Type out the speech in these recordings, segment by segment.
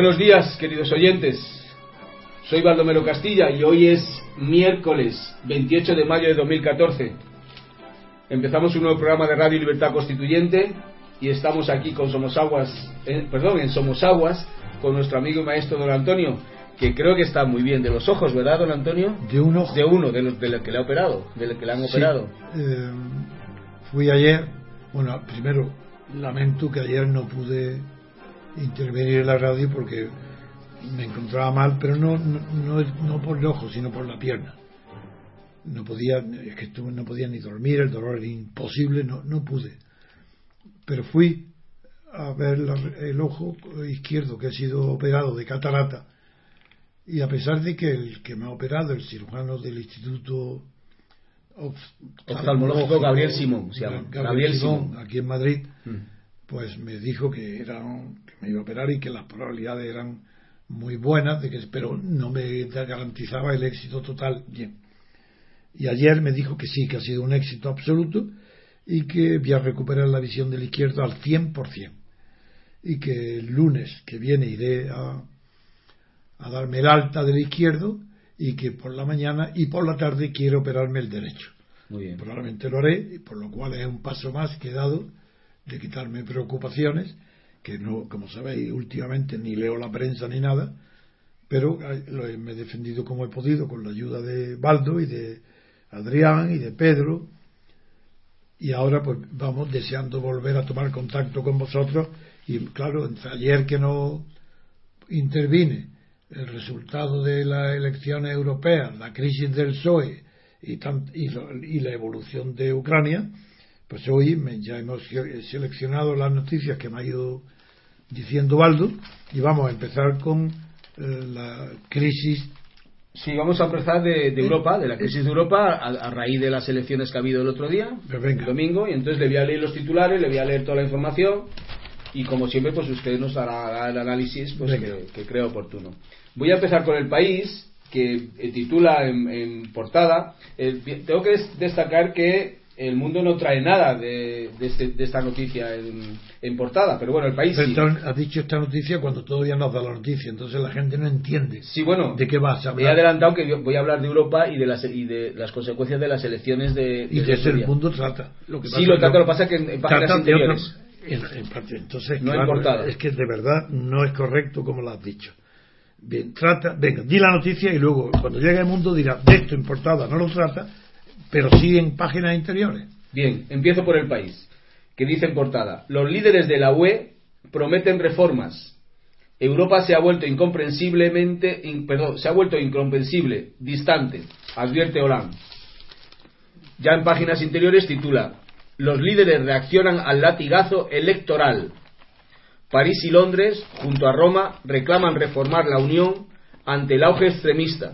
Buenos días, queridos oyentes. Soy Baldomero Castilla y hoy es miércoles 28 de mayo de 2014. Empezamos un nuevo programa de Radio Libertad Constituyente y estamos aquí con Somosaguas, eh, perdón, en Somosaguas con nuestro amigo y maestro don Antonio, que creo que está muy bien de los ojos, ¿verdad, don Antonio? De un ojo. De uno, de los, de los que le ha operado, de los que le han Sí, operado. eh, fui ayer, bueno, primero lamento que ayer no pude intervenir en la radio porque me encontraba mal, pero no, no, no, no por el ojo, sino por la pierna. No podía, es que estuve, no podía ni dormir, el dolor era imposible, no, no pude. Pero fui a ver la- el ojo izquierdo que ha sido operado de catarata y a pesar de que el que me ha operado, el cirujano del Instituto Of- Oftalmológico Gabriel Simón, se llama. Gabriel, Simón. aquí en Madrid, Mm. Pues me dijo que era que me iba a operar y que las probabilidades eran muy buenas, de que, pero no me garantizaba el éxito total. Bien. Y ayer me dijo que sí, que ha sido un éxito absoluto y que voy a recuperar la visión del izquierdo al 100%. Y que el lunes que viene iré a, a darme el alta del izquierdo y que por la mañana y por la tarde quiero operarme el derecho. Muy bien. Probablemente lo haré, y por lo cual es un paso más que he dado de quitarme preocupaciones, que no, como sabéis, últimamente ni leo la prensa ni nada, pero me he defendido como he podido con la ayuda de Baldo y de Adrián y de Pedro, y ahora pues vamos deseando volver a tomar contacto con vosotros, y claro, ayer que no intervine el resultado de las elecciones europeas, la crisis del PSOE y, tan- y, y la evolución de Ucrania, pues hoy me- ya hemos se- seleccionado las noticias que me ha ido diciendo Baldo y vamos a empezar con eh, la crisis Sí, vamos a empezar de, de Europa, de la crisis de Europa, a, a raíz de las elecciones que ha habido el otro día, Pues el domingo, y entonces le voy a leer los titulares, le voy a leer toda la información, y como siempre, pues usted nos hará el análisis pues, que, que crea oportuno. Voy a empezar con el país, que eh, titula en, en portada. tengo que des- destacar que el mundo no trae nada de, de este- de esta noticia en, en portada, pero bueno, el país Pero sí. has dicho esta noticia cuando todavía no has dado la noticia, entonces la gente no entiende Sí, bueno, de qué vas a he hablar. adelantado que yo voy a hablar de Europa y de las, y de las consecuencias de las elecciones de, y de ese el mundo trata. Lo que Sí, pasa lo es trata, lo que pasa es que en- en páginas interiores. otro- en- entonces, No claro, es que de verdad no es correcto como lo has dicho. Bien, trata, venga, di la noticia y luego cuando llegue el mundo dirá, de esto en portada no lo trata, pero sí en páginas interiores. Bien, empiezo por el país, que dice en portada, los líderes de la UE prometen reformas. Europa se ha vuelto incomprensiblemente, in- perdón, se ha vuelto incomprensible, distante, advierte Hollande. Ya en páginas interiores titula, los líderes reaccionan al latigazo electoral. París y Londres, junto a Roma, reclaman reformar la Unión ante el auge extremista.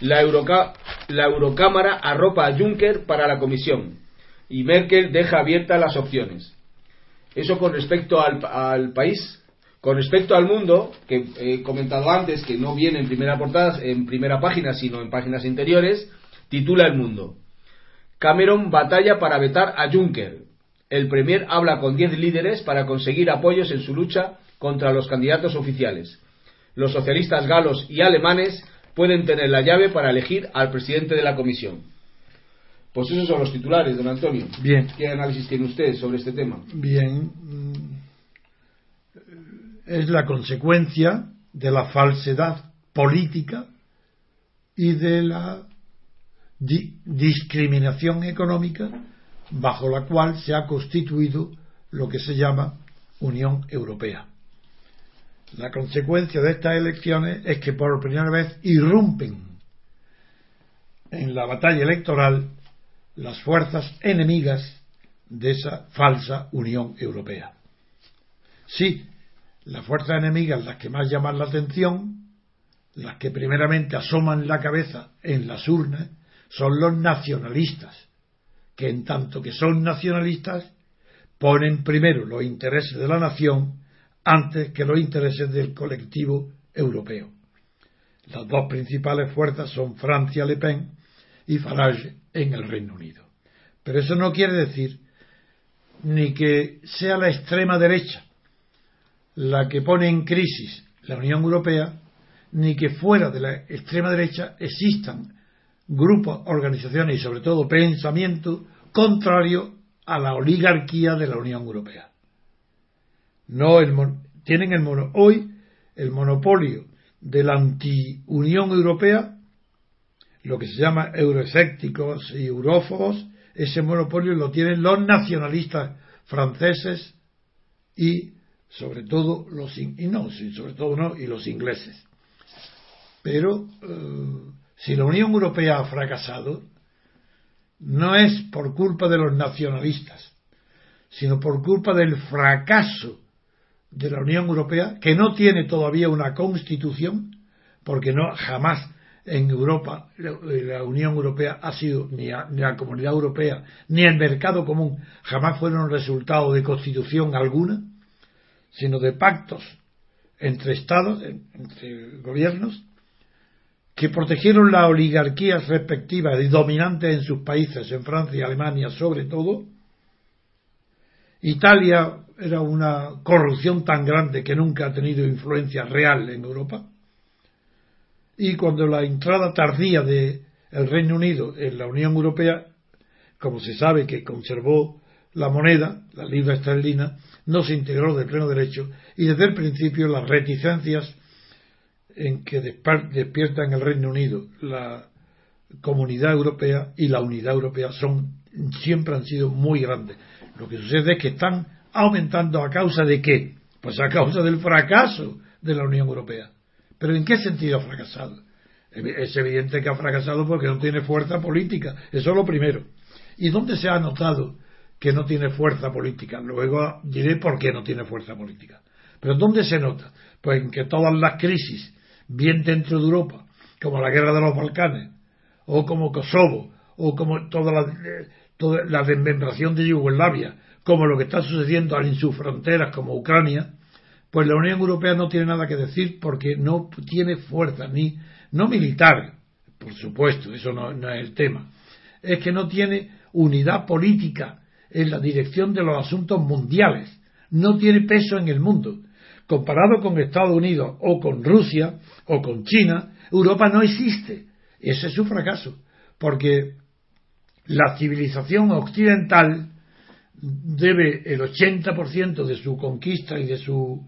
La, Euroca- la Eurocámara arropa a Juncker para la Comisión. y Merkel deja abiertas las opciones. Eso con respecto al, país. Con respecto al mundo, que he comentado antes, que no viene en primera portada, en primera página, sino en páginas interiores, titula El Mundo. Cameron batalla para vetar a Juncker. El Premier habla con 10 líderes para conseguir apoyos en su lucha contra los candidatos oficiales. Los socialistas galos y alemanes pueden tener la llave para elegir al presidente de la comisión. Pues esos son los titulares, don Antonio. Bien. ¿Qué análisis tiene usted sobre este tema? Bien. Mm, es la consecuencia de la falsedad política y de la discriminación económica bajo la cual se ha constituido lo que se llama Unión Europea. La consecuencia de estas elecciones es que por primera vez irrumpen en la batalla electoral las fuerzas enemigas de esa falsa Unión Europea. Sí, las fuerzas enemigas las que más llaman la atención, las que primeramente asoman la cabeza en las urnas, son los nacionalistas, que en tanto que son nacionalistas, ponen primero los intereses de la nación antes que los intereses del colectivo europeo. Las dos principales fuerzas son Francia Le Pen y Farage en el Reino Unido. Pero eso no quiere decir ni que sea la extrema derecha la que pone en crisis la Unión Europea, ni que fuera de la extrema derecha existan grupos, organizaciones y sobre todo pensamiento contrario a la oligarquía de la Unión Europea. No el, tienen el mono, hoy el monopolio de la anti-Unión Europea, lo que se llama euroescépticos y eurófobos, ese monopolio lo tienen los nacionalistas franceses y sobre todo los y no, sobre todo no, y los ingleses. Pero eh, si la Unión Europea ha fracasado, no es por culpa de los nacionalistas, sino por culpa del fracaso de la Unión Europea, que no tiene todavía una constitución, porque no jamás en Europa la Unión Europea ha sido ni, la Comunidad Europea ni el mercado común jamás fueron resultado de constitución alguna, sino de pactos entre estados, entre gobiernos que protegieron las oligarquías respectivas y dominantes en sus países, en Francia y Alemania sobre todo. Italia era una corrupción tan grande que nunca ha tenido influencia real en Europa. Y cuando la entrada tardía del Reino Unido en la Unión Europea, como se sabe que conservó la moneda, la libra esterlina, no se integró de pleno derecho y desde el principio las reticencias en que despierta en el Reino Unido la comunidad europea y la unidad europea son siempre han sido muy grandes. Lo que sucede es que están aumentando a causa de qué? Pues a causa del fracaso de la Unión Europea. Pero ¿en qué sentido ha fracasado? Es evidente que ha fracasado porque no tiene fuerza política. Eso es lo primero. ¿Y dónde se ha notado que no tiene fuerza política? Luego diré por qué no tiene fuerza política. Pero ¿dónde se nota? Pues en que todas las crisis bien dentro de Europa, como la guerra de los Balcanes, o como Kosovo, o como toda la, toda la desmembración de Yugoslavia, como lo que está sucediendo en sus fronteras, como Ucrania, pues la Unión Europea no tiene nada que decir porque no tiene fuerza, ni no militar, por supuesto, eso no, no es el tema, es que no tiene unidad política en la dirección de los asuntos mundiales, no tiene peso en el mundo. Comparado con Estados Unidos o con Rusia o con China, Europa no existe. Ese es su fracaso, porque la civilización occidental debe el 80% de su conquista y de su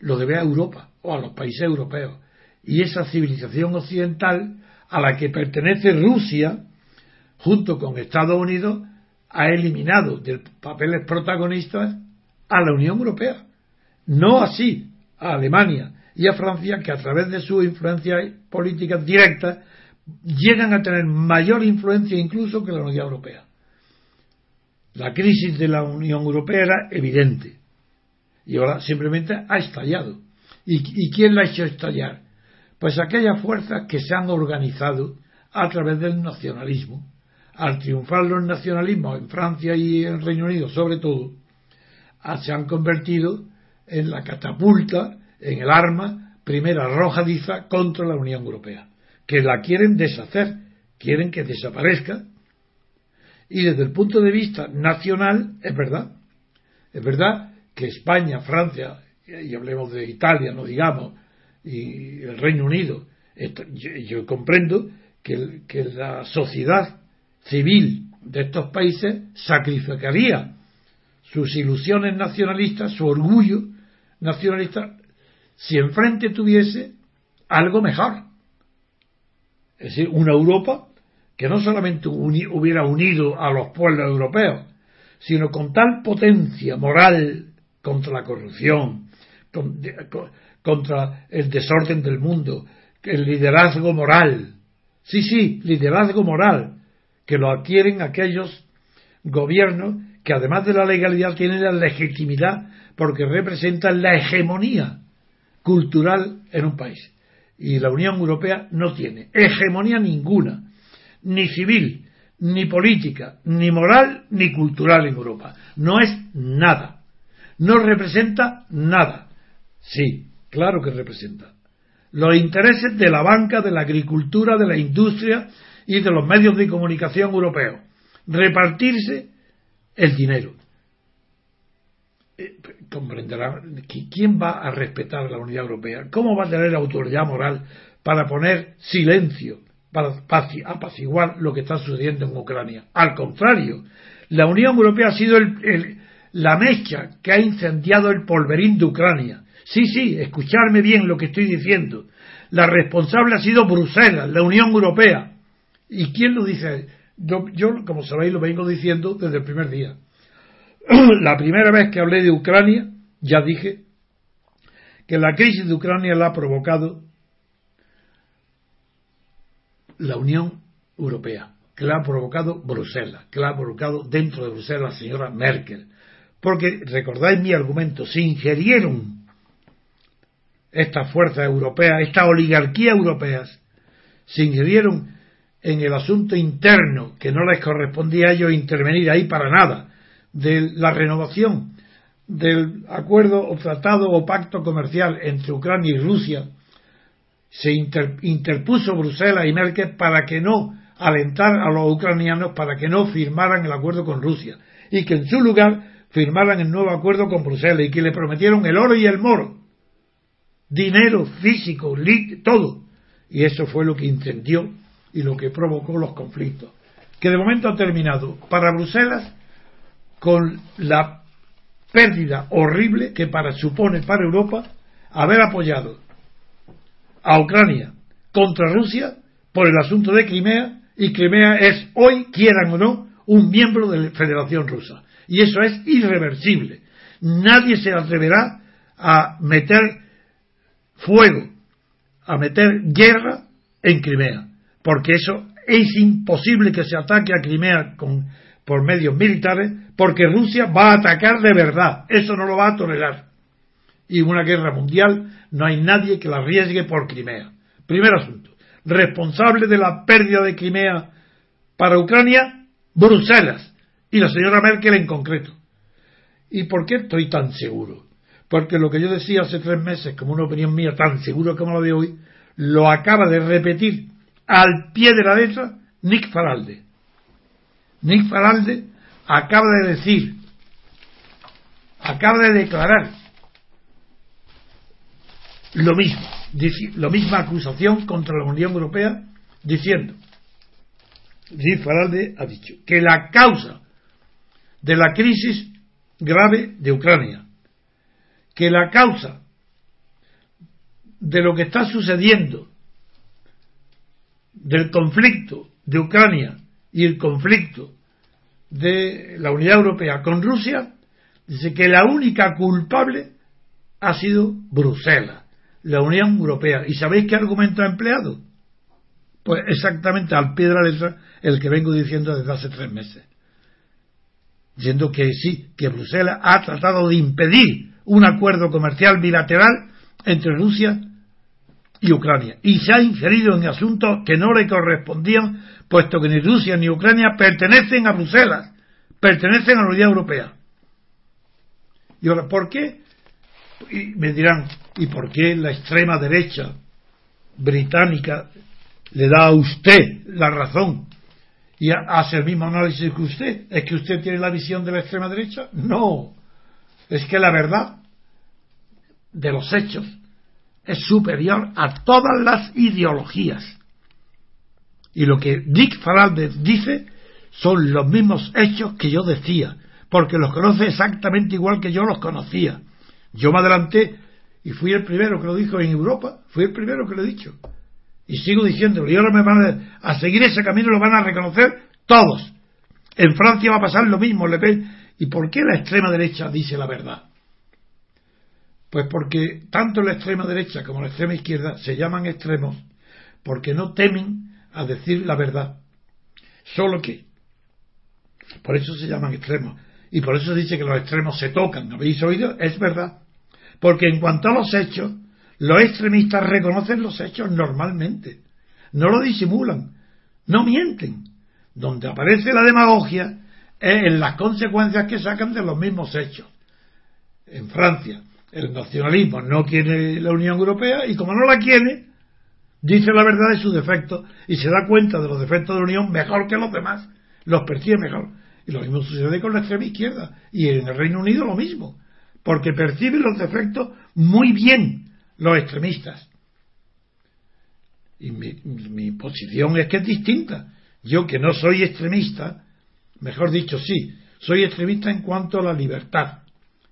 lo debe a Europa o a los países europeos. Y esa civilización occidental a la que pertenece Rusia, junto con Estados Unidos, ha eliminado de papeles protagonistas a la Unión Europea. No así a Alemania y a Francia, que a través de su influencia política directa llegan a tener mayor influencia incluso que la Unión Europea. La crisis de la Unión Europea era evidente y ahora simplemente ha estallado. ¿Y, quién la ha hecho estallar? Pues aquellas fuerzas que se han organizado a través del nacionalismo, al triunfar los nacionalismos en Francia y en Reino Unido, sobre todo, se han convertido en la catapulta, en el arma primera arrojadiza contra la Unión Europea, que la quieren deshacer, quieren que desaparezca. Y desde el punto de vista nacional, es verdad, es verdad que España, Francia, y hablemos de Italia, no digamos, y el Reino Unido, yo, comprendo que, que la sociedad civil de estos países sacrificaría sus ilusiones nacionalistas, su orgullo nacionalista, si enfrente tuviese algo mejor. Es decir, una Europa que no solamente hubiera unido a los pueblos europeos, sino con tal potencia moral contra la corrupción, contra el desorden del mundo, el liderazgo moral. Sí, sí, liderazgo moral, que lo adquieren aquellos gobiernos que además de la legalidad tienen la legitimidad porque representan la hegemonía cultural en un país. Y la Unión Europea no tiene hegemonía ninguna, ni civil, ni política, ni moral, ni cultural en Europa. No es nada. No representa nada. Sí, claro que representa. Los intereses de la banca, de la agricultura, de la industria y de los medios de comunicación europeos. Repartirse el dinero. Comprenderá quién va a respetar la unidad europea, cómo va a tener autoridad moral para poner silencio, para apaciguar lo que está sucediendo en Ucrania. Al contrario, la Unión Europea ha sido la mecha que ha incendiado el polverín de Ucrania. Sí, sí, escucharme bien lo que estoy diciendo. La responsable ha sido Bruselas, la Unión Europea. ¿Y quién lo dice? Yo, como sabéis, lo vengo diciendo desde el primer día. la primera vez que hablé de Ucrania, ya dije que la crisis de Ucrania la ha provocado la Unión Europea, que la ha provocado Bruselas, que la ha provocado dentro de Bruselas la señora Merkel. Porque, recordáis mi argumento, se ingerieron estas fuerzas europeas, esta oligarquía europeas, se ingerieron en el asunto interno que no les correspondía a ellos intervenir ahí para nada, de la renovación del acuerdo o tratado o pacto comercial entre Ucrania y Rusia, se interpuso Bruselas y Merkel para que no alentar a los ucranianos para que no firmaran el acuerdo con Rusia y que en su lugar firmaran el nuevo acuerdo con Bruselas y que le prometieron el oro y el moro, dinero físico, todo. Y eso fue lo que incendió y lo que provocó los conflictos, que de momento ha terminado para Bruselas con la pérdida horrible que para, supone para Europa haber apoyado a Ucrania contra Rusia por el asunto de Crimea y Crimea es hoy, quieran o no, un miembro de la Federación Rusa. Y eso es irreversible. Nadie se atreverá a meter fuego, a meter guerra en Crimea porque eso es imposible que se ataque a Crimea con, por medios militares, porque Rusia va a atacar de verdad. Eso no lo va a tolerar. Y en una guerra mundial no hay nadie que la arriesgue por Crimea. Primer asunto. Responsable de la pérdida de Crimea para Ucrania, Bruselas y la señora Merkel en concreto. ¿Y por qué estoy tan seguro? Porque lo que yo decía hace tres meses, como una opinión mía tan seguro como la de hoy, lo acaba de repetir al pie de la letra Nick Faralde. Nick Faralde acaba de decir, acaba de declarar lo mismo, la misma acusación contra la Unión Europea, diciendo, Nick Faralde ha dicho que la causa de la crisis grave de Ucrania, que la causa de lo que está sucediendo del conflicto de Ucrania y el conflicto de la Unidad Europea con Rusia, dice que la única culpable ha sido Bruselas, la Unión Europea. ¿Y sabéis qué argumento ha empleado? Pues exactamente al pie de la letra el que vengo diciendo desde hace tres meses. Diciendo que sí, que Bruselas ha tratado de impedir un acuerdo comercial bilateral entre Rusia y Ucrania. Y se ha inferido en asuntos que no le correspondían, puesto que ni Rusia ni Ucrania pertenecen a Bruselas, pertenecen a la Unión Europea. Y ahora, ¿por qué? Y me dirán, ¿y por qué la extrema derecha británica le da a usted la razón y hace el mismo análisis que usted? ¿Es que usted tiene la visión de la extrema derecha? No. Es que la verdad de los hechos es superior a todas las ideologías. Y lo que Dick Faralde dice son los mismos hechos que yo decía, porque los conoce exactamente igual que yo los conocía. Yo me adelanté y fui el primero que lo dijo en Europa, fui el primero que lo he dicho. Y sigo diciéndolo, y ahora me van a, seguir ese camino lo van a reconocer todos. En Francia va a pasar lo mismo, Le Pen. ¿Y por qué la extrema derecha dice la verdad? Pues porque tanto la extrema derecha como la extrema izquierda se llaman extremos porque no temen a decir la verdad. Solo que. Por eso se llaman extremos. Y por eso se dice que los extremos se tocan. ¿Habéis oído? Es verdad. Porque en cuanto a los hechos, los extremistas reconocen los hechos normalmente. No lo disimulan. No mienten. Donde aparece la demagogia es en las consecuencias que sacan de los mismos hechos. En Francia, el nacionalismo no quiere la Unión Europea y como no la quiere, dice la verdad de sus defectos y se da cuenta de los defectos de la Unión mejor que los demás, los percibe mejor. Y lo mismo sucede con la extrema izquierda y en el Reino Unido lo mismo, porque perciben los defectos muy bien los extremistas. Y mi, mi posición es que es distinta. Yo que no soy extremista, mejor dicho, sí, soy extremista en cuanto a la libertad.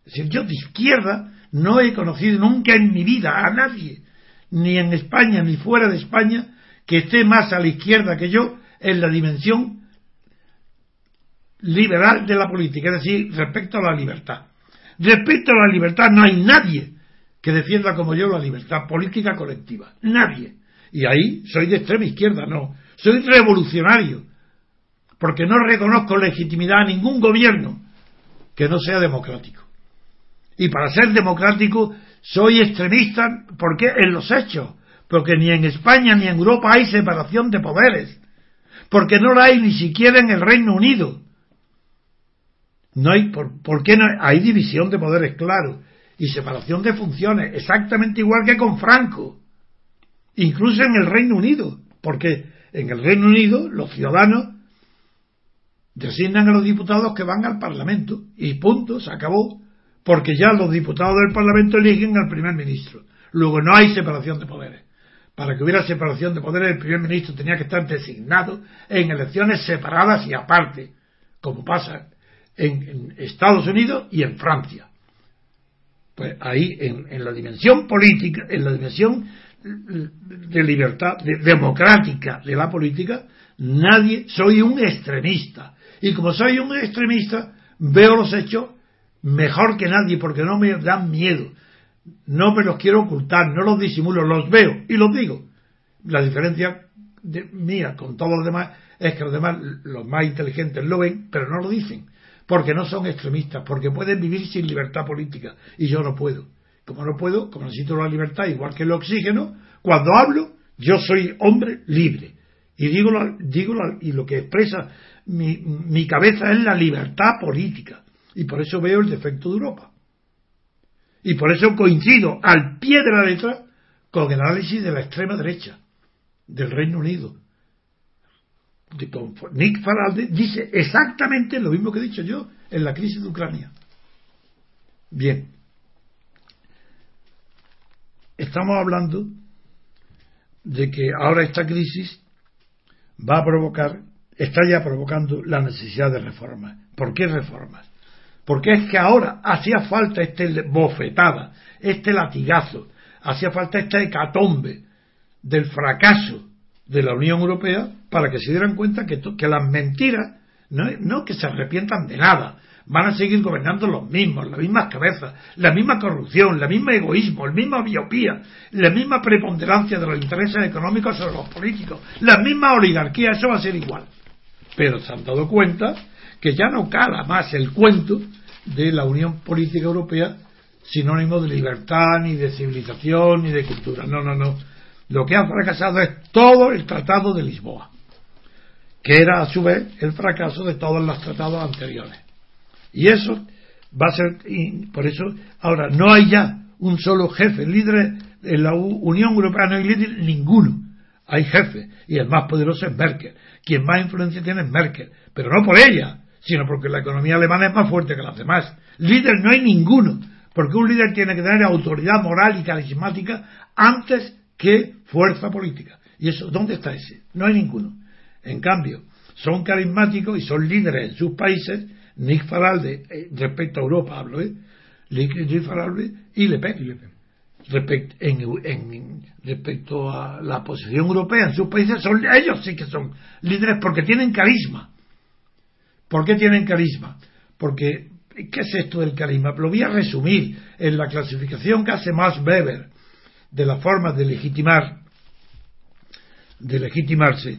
Es decir, yo de izquierda no he conocido nunca en mi vida a nadie, ni en España ni fuera de España, que esté más a la izquierda que yo en la dimensión liberal de la política, es decir, respecto a la libertad. Respecto a la libertad no hay nadie que defienda como yo la libertad política colectiva. Nadie. Y ahí soy de extrema izquierda, no. Soy revolucionario. Porque no reconozco legitimidad a ningún gobierno que no sea democrático. Y para ser democrático soy extremista porque en los hechos, porque ni en España ni en Europa hay separación de poderes, porque no la hay ni siquiera en el Reino Unido. No hay, por, qué no hay división de poderes, claro, y separación de funciones, exactamente igual que con Franco, incluso en el Reino Unido, porque en el Reino Unido los ciudadanos designan a los diputados que van al Parlamento. Y punto, se acabó porque ya los diputados del Parlamento eligen al primer ministro. Luego no hay separación de poderes. Para que hubiera separación de poderes, el primer ministro tenía que estar designado en elecciones separadas y aparte, como pasa en, Estados Unidos y en Francia. Pues ahí, en, la dimensión política, en la dimensión de libertad democrática de la política, nadie, soy un extremista. Y como soy un extremista, veo los hechos mejor que nadie porque no me dan miedo. No me los quiero ocultar, no los disimulo, los veo y los digo. La diferencia mía con todos los demás es que los demás, los más inteligentes, lo ven, pero no lo dicen. Porque no son extremistas, porque pueden vivir sin libertad política y yo no puedo. Como no puedo, como necesito la libertad, igual que el oxígeno, cuando hablo, yo soy hombre libre. Y digo, digo y lo que expresa mi, mi cabeza es la libertad política. Y por eso veo el defecto de Europa. Y por eso coincido al pie de la letra con el análisis de la extrema derecha del Reino Unido. Nick Faralde dice exactamente lo mismo que he dicho yo en la crisis de Ucrania. Bien. Estamos hablando de que ahora esta crisis va a provocar, está ya provocando la necesidad de reformas. ¿Por qué reformas? Porque es que ahora hacía falta este bofetada, este latigazo, hacía falta esta hecatombe del fracaso de la Unión Europea para que se dieran cuenta que, las mentiras, no, que se arrepientan de nada, van a seguir gobernando los mismos, las mismas cabezas, la misma corrupción, la misma egoísmo, la misma biopía, la misma preponderancia de los intereses económicos sobre los políticos, la misma oligarquía, eso va a ser igual. Pero se han dado cuenta que ya no cala más el cuento de la Unión Política Europea sinónimo de libertad, ni de civilización, ni de cultura. No, no, no. Lo que ha fracasado es todo el Tratado de Lisboa, que era a su vez el fracaso de todos los tratados anteriores. Y eso va a ser, por eso, ahora no hay ya un solo jefe, líder en la Unión Europea no hay líder ninguno. Hay jefe, y el más poderoso es Merkel. Quien más influencia tiene es Merkel, pero no por ella, sino porque la economía alemana es más fuerte que las demás. Líder no hay ninguno, porque un líder tiene que tener autoridad moral y carismática antes que fuerza política. ¿Y eso dónde está ese? No hay ninguno. En cambio, son carismáticos y son líderes en sus países, Nick Faralde, eh, respecto a Europa hablo, ¿eh? Nick Faralde y Le Pen. Respecto, en, respecto a la posición europea en sus países, son, ellos sí que son líderes porque tienen carisma. ¿Por qué tienen carisma? Porque, ¿qué es esto del carisma? Lo voy a resumir en la clasificación que hace Max Weber de la forma de legitimar, de legitimarse.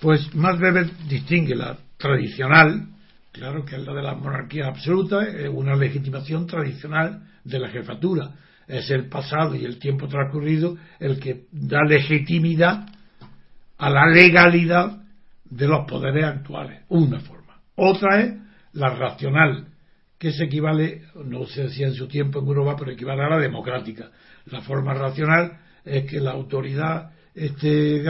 Pues Max Weber distingue la tradicional, claro que es la de la monarquía absoluta, es una legitimación tradicional de la jefatura. Es el pasado y el tiempo transcurrido el que da legitimidad a la legalidad de los poderes actuales. Una forma. Otra es la racional, que se equivale, no se decía en su tiempo en Europa, pero equivale a la democrática. La forma racional es que la autoridad esté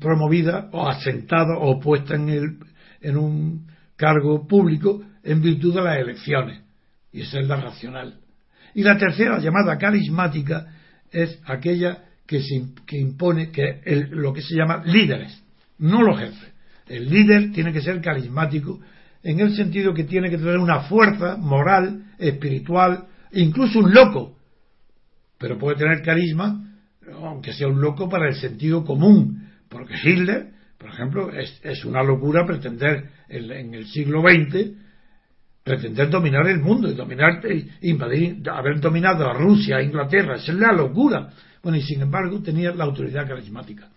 promovida o asentada o puesta en, el, en un cargo público en virtud de las elecciones. Y esa es la racional. Y la tercera, llamada carismática, es aquella que, se, que impone que lo que se llama líderes, no los jefes. El líder tiene que ser carismático en el sentido que tiene que tener una fuerza moral, espiritual, incluso un loco, pero puede tener carisma, aunque sea un loco para el sentido común, porque Hitler, por ejemplo, es, una locura pretender en, el siglo XX pretender dominar el mundo y dominar, invadir, haber dominado a Rusia, a Inglaterra, es la locura. Bueno, y sin embargo tenía la autoridad carismática.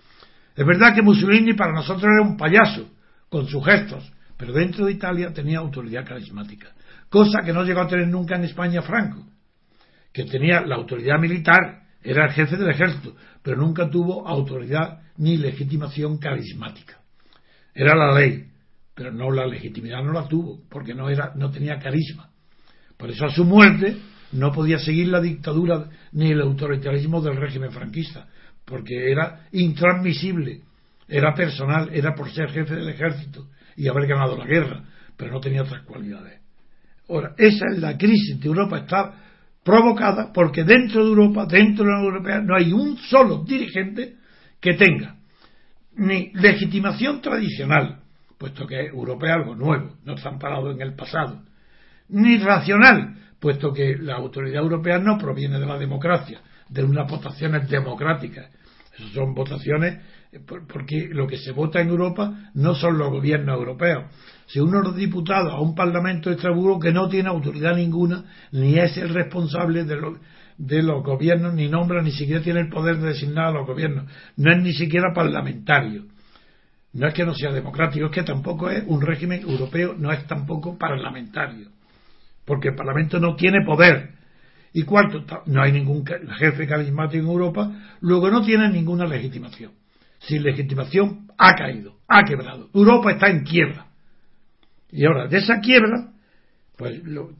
Es verdad que Mussolini para nosotros era un payaso, con sus gestos, pero dentro de Italia tenía autoridad carismática, cosa que no llegó a tener nunca en España Franco, que tenía la autoridad militar, era el jefe del ejército, pero nunca tuvo autoridad ni legitimación carismática. Era la ley, pero no la legitimidad no la tuvo, porque no era, no tenía carisma. Por eso a su muerte no podía seguir la dictadura ni el autoritarismo del régimen franquista, porque era intransmisible, era personal, era por ser jefe del ejército y haber ganado la guerra, pero no tenía otras cualidades. Ahora, esa es la crisis de Europa, está provocada porque dentro de Europa, dentro de la Unión Europea, no hay un solo dirigente que tenga ni legitimación tradicional, puesto que Europa es algo nuevo, no está amparado en el pasado, ni racional, puesto que la autoridad europea no proviene de la democracia, de unas votaciones democráticas, son votaciones eh, porque lo que se vota en Europa no son los gobiernos europeos. Si uno es diputado a un Parlamento de Estrasburgo que no tiene autoridad ninguna, ni es el responsable de, de los gobiernos, ni nombra, ni siquiera tiene el poder de designar a los gobiernos, no es ni siquiera parlamentario. No es que no sea democrático, es que tampoco es un régimen europeo, no es tampoco parlamentario. Porque el Parlamento no tiene poder y cuarto, no hay ningún jefe carismático en Europa, luego no tiene ninguna legitimación. Sin legitimación ha caído, ha quebrado. Europa está en quiebra. Y ahora, de esa quiebra, pues lo,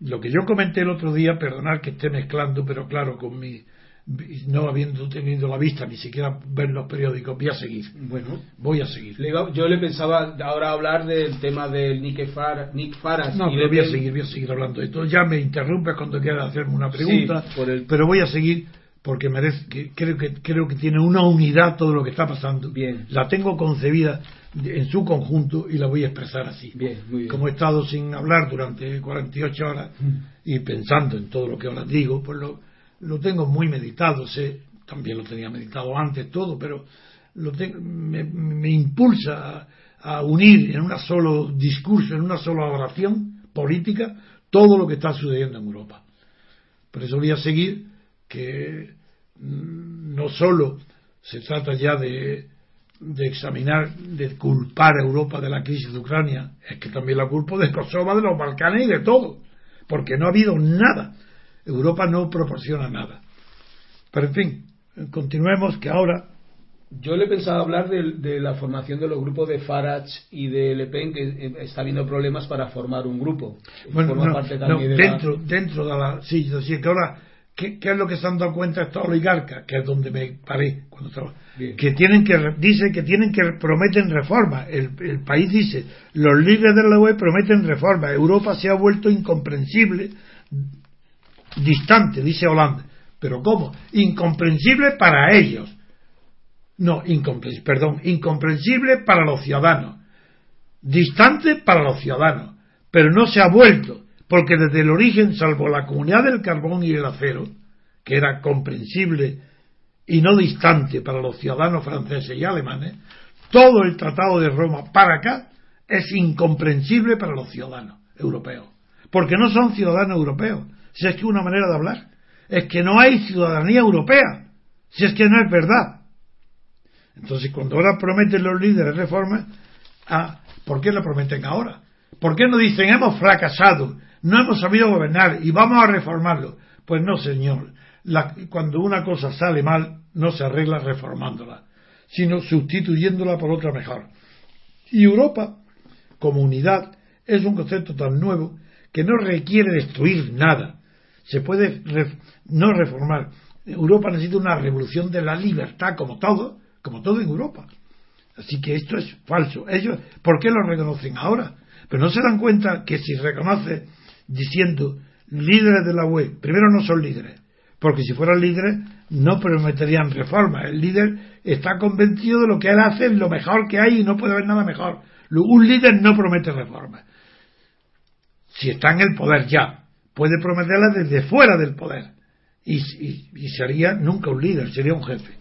lo que yo comenté el otro día, perdonar que esté mezclando, pero claro, con mi no habiendo tenido la vista ni siquiera ver los periódicos, voy a seguir. Bueno, voy a seguir. Yo le pensaba ahora hablar del tema del Nick, Far, Nick Faras. No, pero voy a seguir, voy a seguir hablando de esto. Ya me interrumpes cuando quieras hacerme una pregunta, pero voy a seguir porque merece, que, creo que creo que tiene una unidad todo lo que está pasando. Bien. La tengo concebida en su conjunto y la voy a expresar así. Bien, muy bien. Como he estado sin hablar durante 48 horas mm. y pensando en todo lo que ahora digo, pues lo lo tengo muy meditado, sé, también lo tenía meditado antes todo, pero lo me, impulsa a, unir en un solo discurso, en una sola oración política, todo lo que está sucediendo en Europa. Por eso voy a seguir que mm, no solo se trata ya de examinar, de culpar a Europa de la crisis de Ucrania, es que también la culpo de Kosovo, de los Balcanes y de todo, porque no ha habido nada Europa no proporciona nada. Pero en fin, continuemos que ahora yo le pensaba hablar de, de, la formación de los grupos de Farage y de Le Pen, que eh, está habiendo problemas para formar un grupo. Bueno, no, no, dentro, dentro de la. Sí, que ahora, ¿qué, ¿qué, es lo que se han dado cuenta estos oligarcas? Que es donde me paré cuando estaba. Que tienen que. Dice que tienen que. Prometen reformas. El, el país dice: los líderes de la UE prometen reformas. Europa se ha vuelto incomprensible, distante, dice Holanda. ¿Pero cómo? Incomprensible para ellos. No, incomprensible, perdón, incomprensible para los ciudadanos, distante para los ciudadanos, pero no se ha vuelto, porque desde el origen, salvo la comunidad del carbón y el acero, que era comprensible y no distante para los ciudadanos franceses y alemanes, todo el Tratado de Roma para acá es incomprensible para los ciudadanos europeos, porque no son ciudadanos europeos, si es que una manera de hablar, es que no hay ciudadanía europea, si es que no es verdad. Entonces, cuando ahora prometen los líderes reformas, ah, ¿por qué lo prometen ahora? ¿Por qué no dicen hemos fracasado, no hemos sabido gobernar y vamos a reformarlo? Pues no, señor. cuando una cosa sale mal, no se arregla reformándola, sino sustituyéndola por otra mejor. Y Europa, como unidad, es un concepto tan nuevo que no requiere destruir nada. Se puede no reformar. Europa necesita una revolución de la libertad, como todo, como todo en Europa. Así que esto es falso. Ellos, ¿por qué lo reconocen ahora? Pero no se dan cuenta que si reconoce diciendo líderes de la UE, primero no son líderes, porque si fueran líderes no prometerían reformas. El líder está convencido de lo que él hace lo mejor que hay y no puede haber nada mejor. Un líder no promete reformas. Si está en el poder ya, puede prometerlas desde fuera del poder. Y, sería nunca un líder, sería un jefe.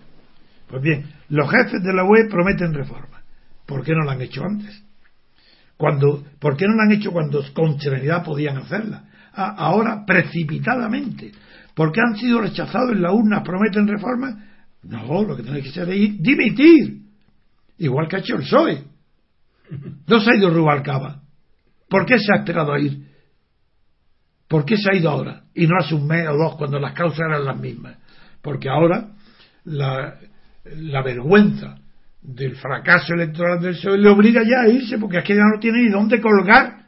Pues bien, los jefes de la UE prometen reformas. ¿Por qué no la han hecho antes? Cuando, ¿Por qué no la han hecho cuando con serenidad podían hacerla? Ah, ahora, precipitadamente. ¿Por qué han sido rechazados en la urna? ¿Prometen reformas? No, lo que tiene que hacer es dimitir. Igual que ha hecho el PSOE. No se ha ido Rubalcaba. ¿Por qué se ha esperado a ir? ¿Por qué se ha ido ahora? Y no hace un mes o dos cuando las causas eran las mismas. Porque ahora la, la vergüenza del fracaso electoral del PSOE le obliga ya a irse porque es que ya no tiene ni dónde colgar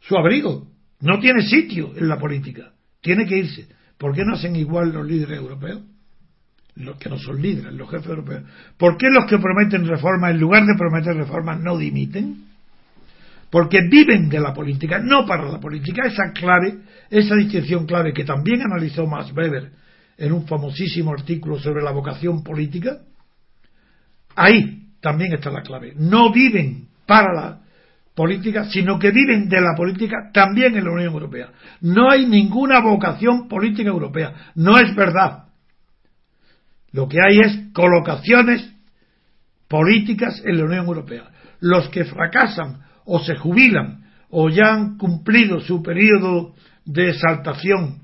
su abrigo. No tiene sitio en la política. Tiene que irse. ¿Por qué no hacen igual los líderes europeos? Los que no son líderes, los jefes europeos. ¿Por qué los que prometen reformas, en lugar de prometer reformas, no dimiten? Porque viven de la política, no para la política. Esa clave, esa distinción clave que también analizó Max Weber en un famosísimo artículo sobre la vocación política, ahí también está la clave. No viven para la política, sino que viven de la política también en la Unión Europea. No hay ninguna vocación política europea. No es verdad. Lo que hay es colocaciones políticas en la Unión Europea. Los que fracasan o se jubilan o ya han cumplido su periodo de exaltación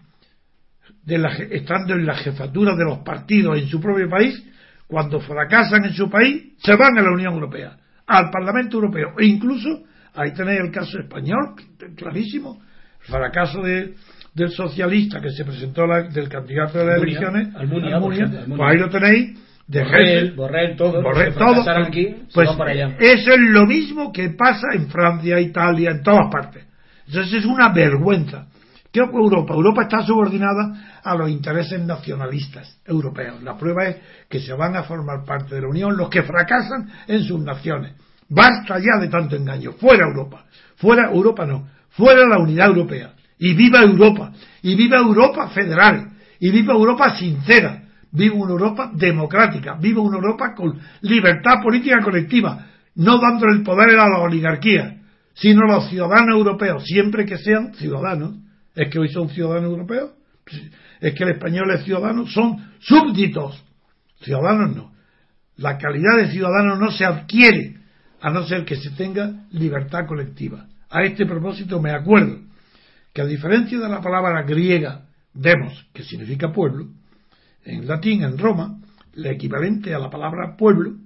estando en la jefatura de los partidos en su propio país, cuando fracasan en su país, se van a la Unión Europea, al Parlamento Europeo, e incluso, ahí tenéis el caso español, clarísimo, el fracaso de, del socialista que se presentó del candidato de las elecciones, Almunia, pues ahí lo tenéis, de Borrell, Borrell, todo, Borrell, todo aquí, pues eso es lo mismo que pasa en Francia, Italia, en todas partes. Entonces es una vergüenza. ¿Qué Europa? Europa está subordinada a los intereses nacionalistas europeos. La prueba es que se van a formar parte de la Unión los que fracasan en sus naciones. Basta ya de tanto engaño. Fuera Europa. Fuera Europa no. Fuera la unidad europea. Y viva Europa. Y viva Europa federal. Y viva Europa sincera. Viva una Europa democrática. Viva una Europa con libertad política colectiva. No dándole el poder a la oligarquía, sino a los ciudadanos europeos, siempre que sean ciudadanos ¿Es que hoy son ciudadanos europeos? ¿Es que el español es ciudadano? Son súbditos. Ciudadanos no. La calidad de ciudadano no se adquiere a no ser que se tenga libertad colectiva. A este propósito me acuerdo que a diferencia de la palabra griega demos, que significa pueblo, en latín, en Roma, el equivalente a la palabra pueblo,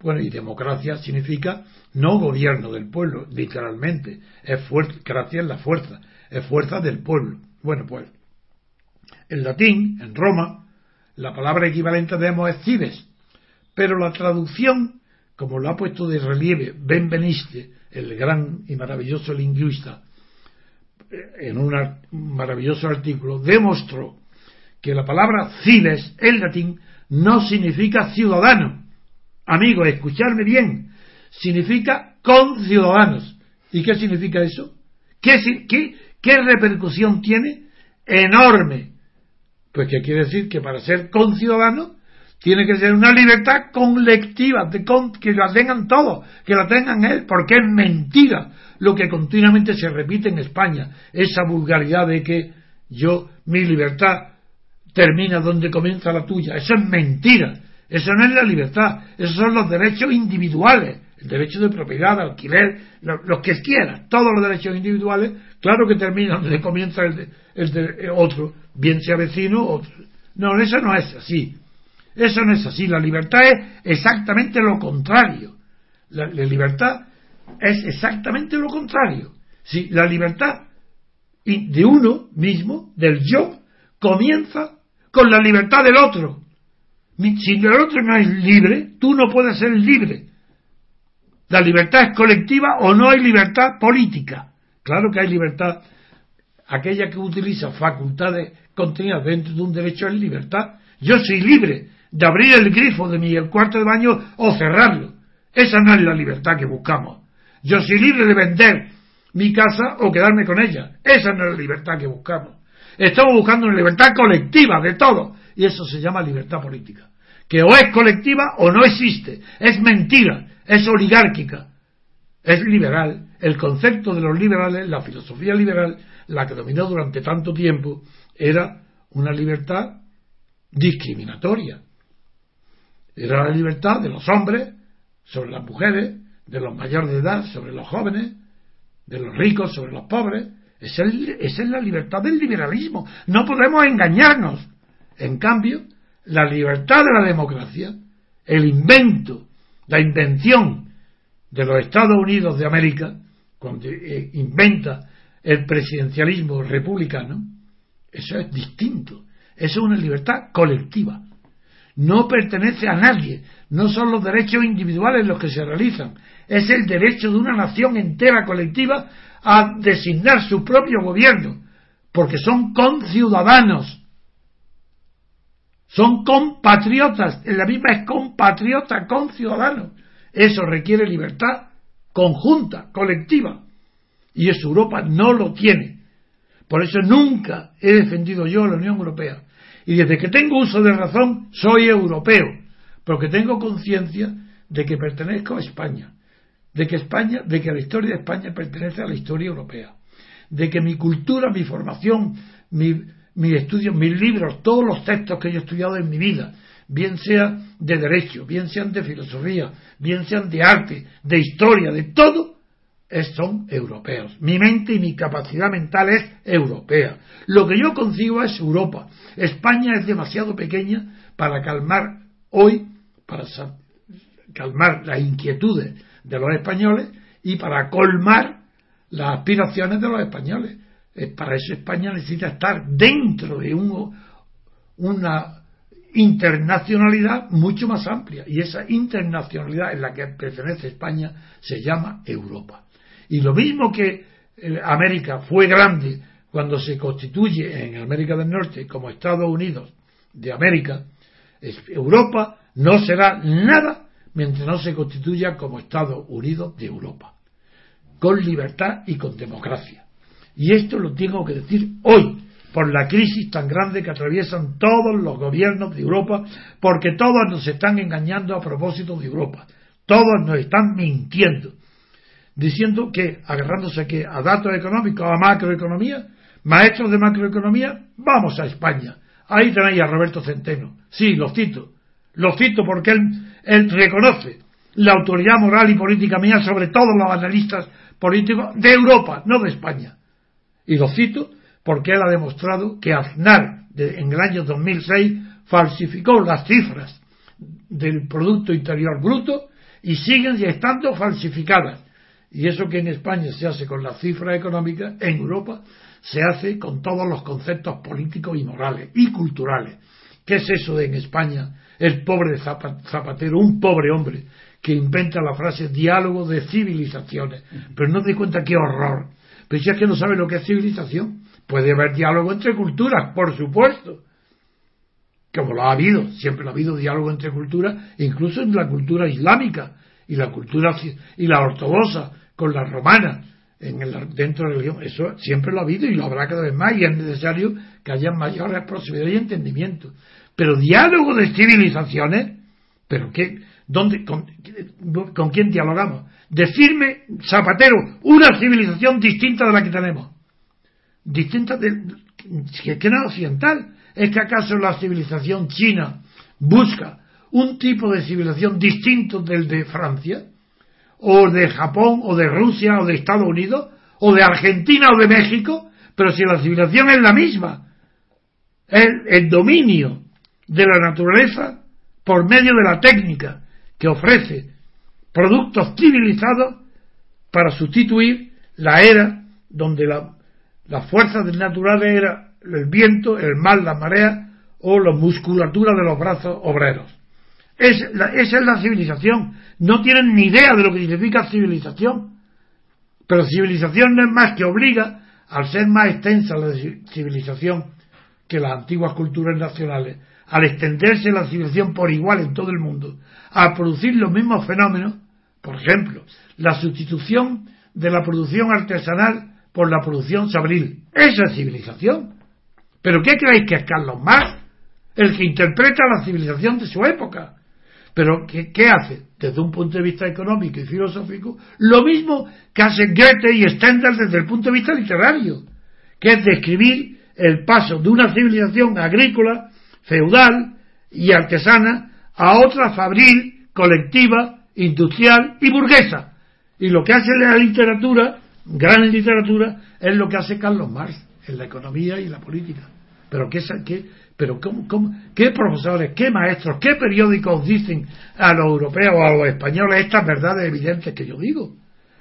bueno, y democracia significa no gobierno del pueblo, literalmente, es fuerza, gracia es la fuerza, es fuerza del pueblo. Bueno, pues, en latín, en Roma, La palabra equivalente demos es cibes, pero la traducción, como lo ha puesto de relieve Ben Beniste, el gran y maravilloso lingüista, en un maravilloso artículo, demostró que la palabra cives en latín no significa ciudadano. Amigos, escucharme bien, significa con ciudadanos. ¿Y qué significa eso? ¿Qué, repercusión tiene? Enorme. Pues que quiere decir que para ser conciudadano tiene que ser una libertad colectiva, que la tengan todos, que la tengan él, porque es mentira lo que continuamente se repite en España, esa vulgaridad de que yo, mi libertad termina donde comienza la tuya. Eso es mentira. Eso no es la libertad. Esos son los derechos individuales. El derecho de propiedad, alquiler, los que quieras. Todos los derechos individuales, claro que terminan donde comienza el, el, otro, bien sea vecino otro. No, eso no es así. Eso no es así. La libertad es exactamente lo contrario. La, la libertad es exactamente lo contrario. Si la libertad de uno mismo, del yo, comienza con la libertad del otro. Si el otro no es libre, tú no puedes ser libre. La libertad es colectiva o no hay libertad política. Claro que hay libertad. Aquella que utiliza facultades contenidas dentro de un derecho es libertad. Yo soy libre de abrir el grifo de mi cuarto de baño o cerrarlo. Esa no es la libertad que buscamos. Yo soy libre de vender mi casa o quedarme con ella. Esa no es la libertad que buscamos. Estamos buscando una libertad colectiva de todo. Y eso se llama libertad política. Que o es colectiva o no existe. Es mentira. Es oligárquica. Es liberal. El concepto de los liberales, la filosofía liberal, la que dominó durante tanto tiempo, era una libertad discriminatoria. Era la libertad de los hombres sobre las mujeres, de los mayores de edad sobre los jóvenes, de los ricos sobre los pobres. Esa es, la libertad del liberalismo. No podemos engañarnos. En cambio, la libertad de la democracia, el invento, la invención de los Estados Unidos de América, cuando eh, inventa el presidencialismo republicano, eso es distinto. Eso es una libertad colectiva. No pertenece a nadie. No son los derechos individuales los que se realizan. Es el derecho de una nación entera colectiva a designar su propio gobierno, porque son conciudadanos, son compatriotas, en la misma es compatriota, conciudadano. Eso requiere libertad conjunta, colectiva, y eso Europa no lo tiene. Por eso nunca he defendido yo la Unión Europea. Y desde que tengo uso de razón, soy europeo, porque tengo conciencia de que pertenezco a España de que España, de que la historia de España pertenece a la historia europea, de que mi cultura, mi formación, mi, mis estudios, mis libros, todos los textos que yo he estudiado en mi vida, bien sean de derecho, bien sean de filosofía, bien sean de arte, de historia, de todo, son europeos. Mi mente y mi capacidad mental es europea. Lo que yo concibo es Europa. España es demasiado pequeña para calmar hoy, para calmar las inquietudes de los españoles y para colmar las aspiraciones de los españoles. Para eso España necesita estar dentro de un, una internacionalidad mucho más amplia y esa internacionalidad en la que pertenece España se llama Europa. Y lo mismo que eh, América fue grande cuando se constituye en América del Norte como Estados Unidos de América, Europa no será nada mientras no se constituya como Estados Unidos de Europa, con libertad y con democracia. Y esto lo tengo que decir hoy, por la crisis tan grande que atraviesan todos los gobiernos de Europa, porque todos nos están engañando a propósito de Europa, todos nos están mintiendo, diciendo que, agarrándose que a datos económicos, a macroeconomía, maestros de macroeconomía, vamos a España. Ahí tenéis a Roberto Centeno. Sí, lo cito. Lo cito porque él él reconoce la autoridad moral y política mía sobre todos los analistas políticos de Europa, no de España. Y lo cito porque él ha demostrado que Aznar, en el año 2006, falsificó las cifras del Producto Interior Bruto y siguen estando falsificadas. Y eso que en España se hace con las cifras económicas, en Europa se hace con todos los conceptos políticos y morales y culturales ¿Qué es eso de en España? El pobre Zapatero, un pobre hombre que inventa la frase diálogo de civilizaciones. Pero no te cuenta qué horror. Pero si es que no sabe lo que es civilización. Puede haber diálogo entre culturas, por supuesto. Como lo ha habido, siempre lo ha habido diálogo entre culturas, incluso en la cultura islámica y la cultura y la ortodoxa con la romana en el, dentro de la religión. Eso siempre lo ha habido y lo habrá cada vez más y es necesario que haya mayores posibilidades y entendimiento. Pero diálogo de civilizaciones, ¿pero qué? ¿Dónde, con, quién dialogamos? Decirme, Zapatero, una civilización distinta de la que tenemos. Distinta de. que, que occidental. ¿Es que acaso la civilización china busca un tipo de civilización distinto del de Francia? ¿O de Japón? ¿O de Rusia? ¿O de Estados Unidos? ¿O de Argentina? ¿O de México? Pero si la civilización es la misma. Es el dominio de la naturaleza por medio de la técnica que ofrece productos civilizados para sustituir la era donde la, las fuerzas naturales era el viento, el mar, la marea o la musculatura de los brazos obreros. Es esa es la civilización. No tienen ni idea de lo que significa civilización. Pero civilización no es más que obliga, al ser más extensa la civilización que las antiguas culturas nacionales, al extenderse la civilización por igual en todo el mundo, a producir los mismos fenómenos, por ejemplo, la sustitución de la producción artesanal por la producción sabril. Esa es civilización. ¿Pero qué creéis que es Carlos Marx? El que interpreta la civilización de su época. Pero ¿qué, ¿qué, hace? Desde un punto de vista económico y filosófico, lo mismo que hace Goethe y Stendhal desde el punto de vista literario, que es describir el paso de una civilización agrícola feudal y artesana a otra fabril, colectiva, industrial y burguesa. Y lo que hace la literatura, gran literatura, es lo que hace Carlos Marx en la economía y la política. Pero qué, pero cómo, qué profesores, qué maestros, qué periódicos dicen a los europeos o a los españoles estas verdades evidentes que yo digo.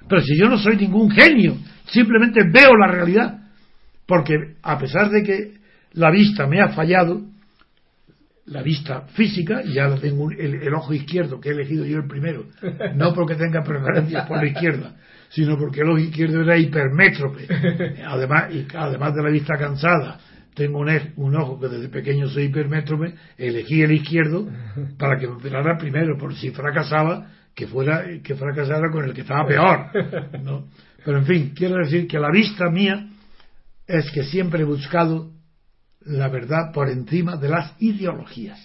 Pero si yo no soy ningún genio, simplemente veo la realidad. Porque a pesar de que la vista me ha fallado, la vista física, ya tengo el, ojo izquierdo, que he elegido yo el primero, no porque tenga preferencias por la izquierda, sino porque el ojo izquierdo era hipermétrope, además, y además de la vista cansada, tengo un, un ojo que desde pequeño soy hipermétrope, elegí el izquierdo para que me operara primero, por si fracasaba, que fuera, que fracasara con el que estaba peor, ¿no? Pero en fin, quiero decir que la vista mía es que siempre he buscado la verdad por encima de las ideologías.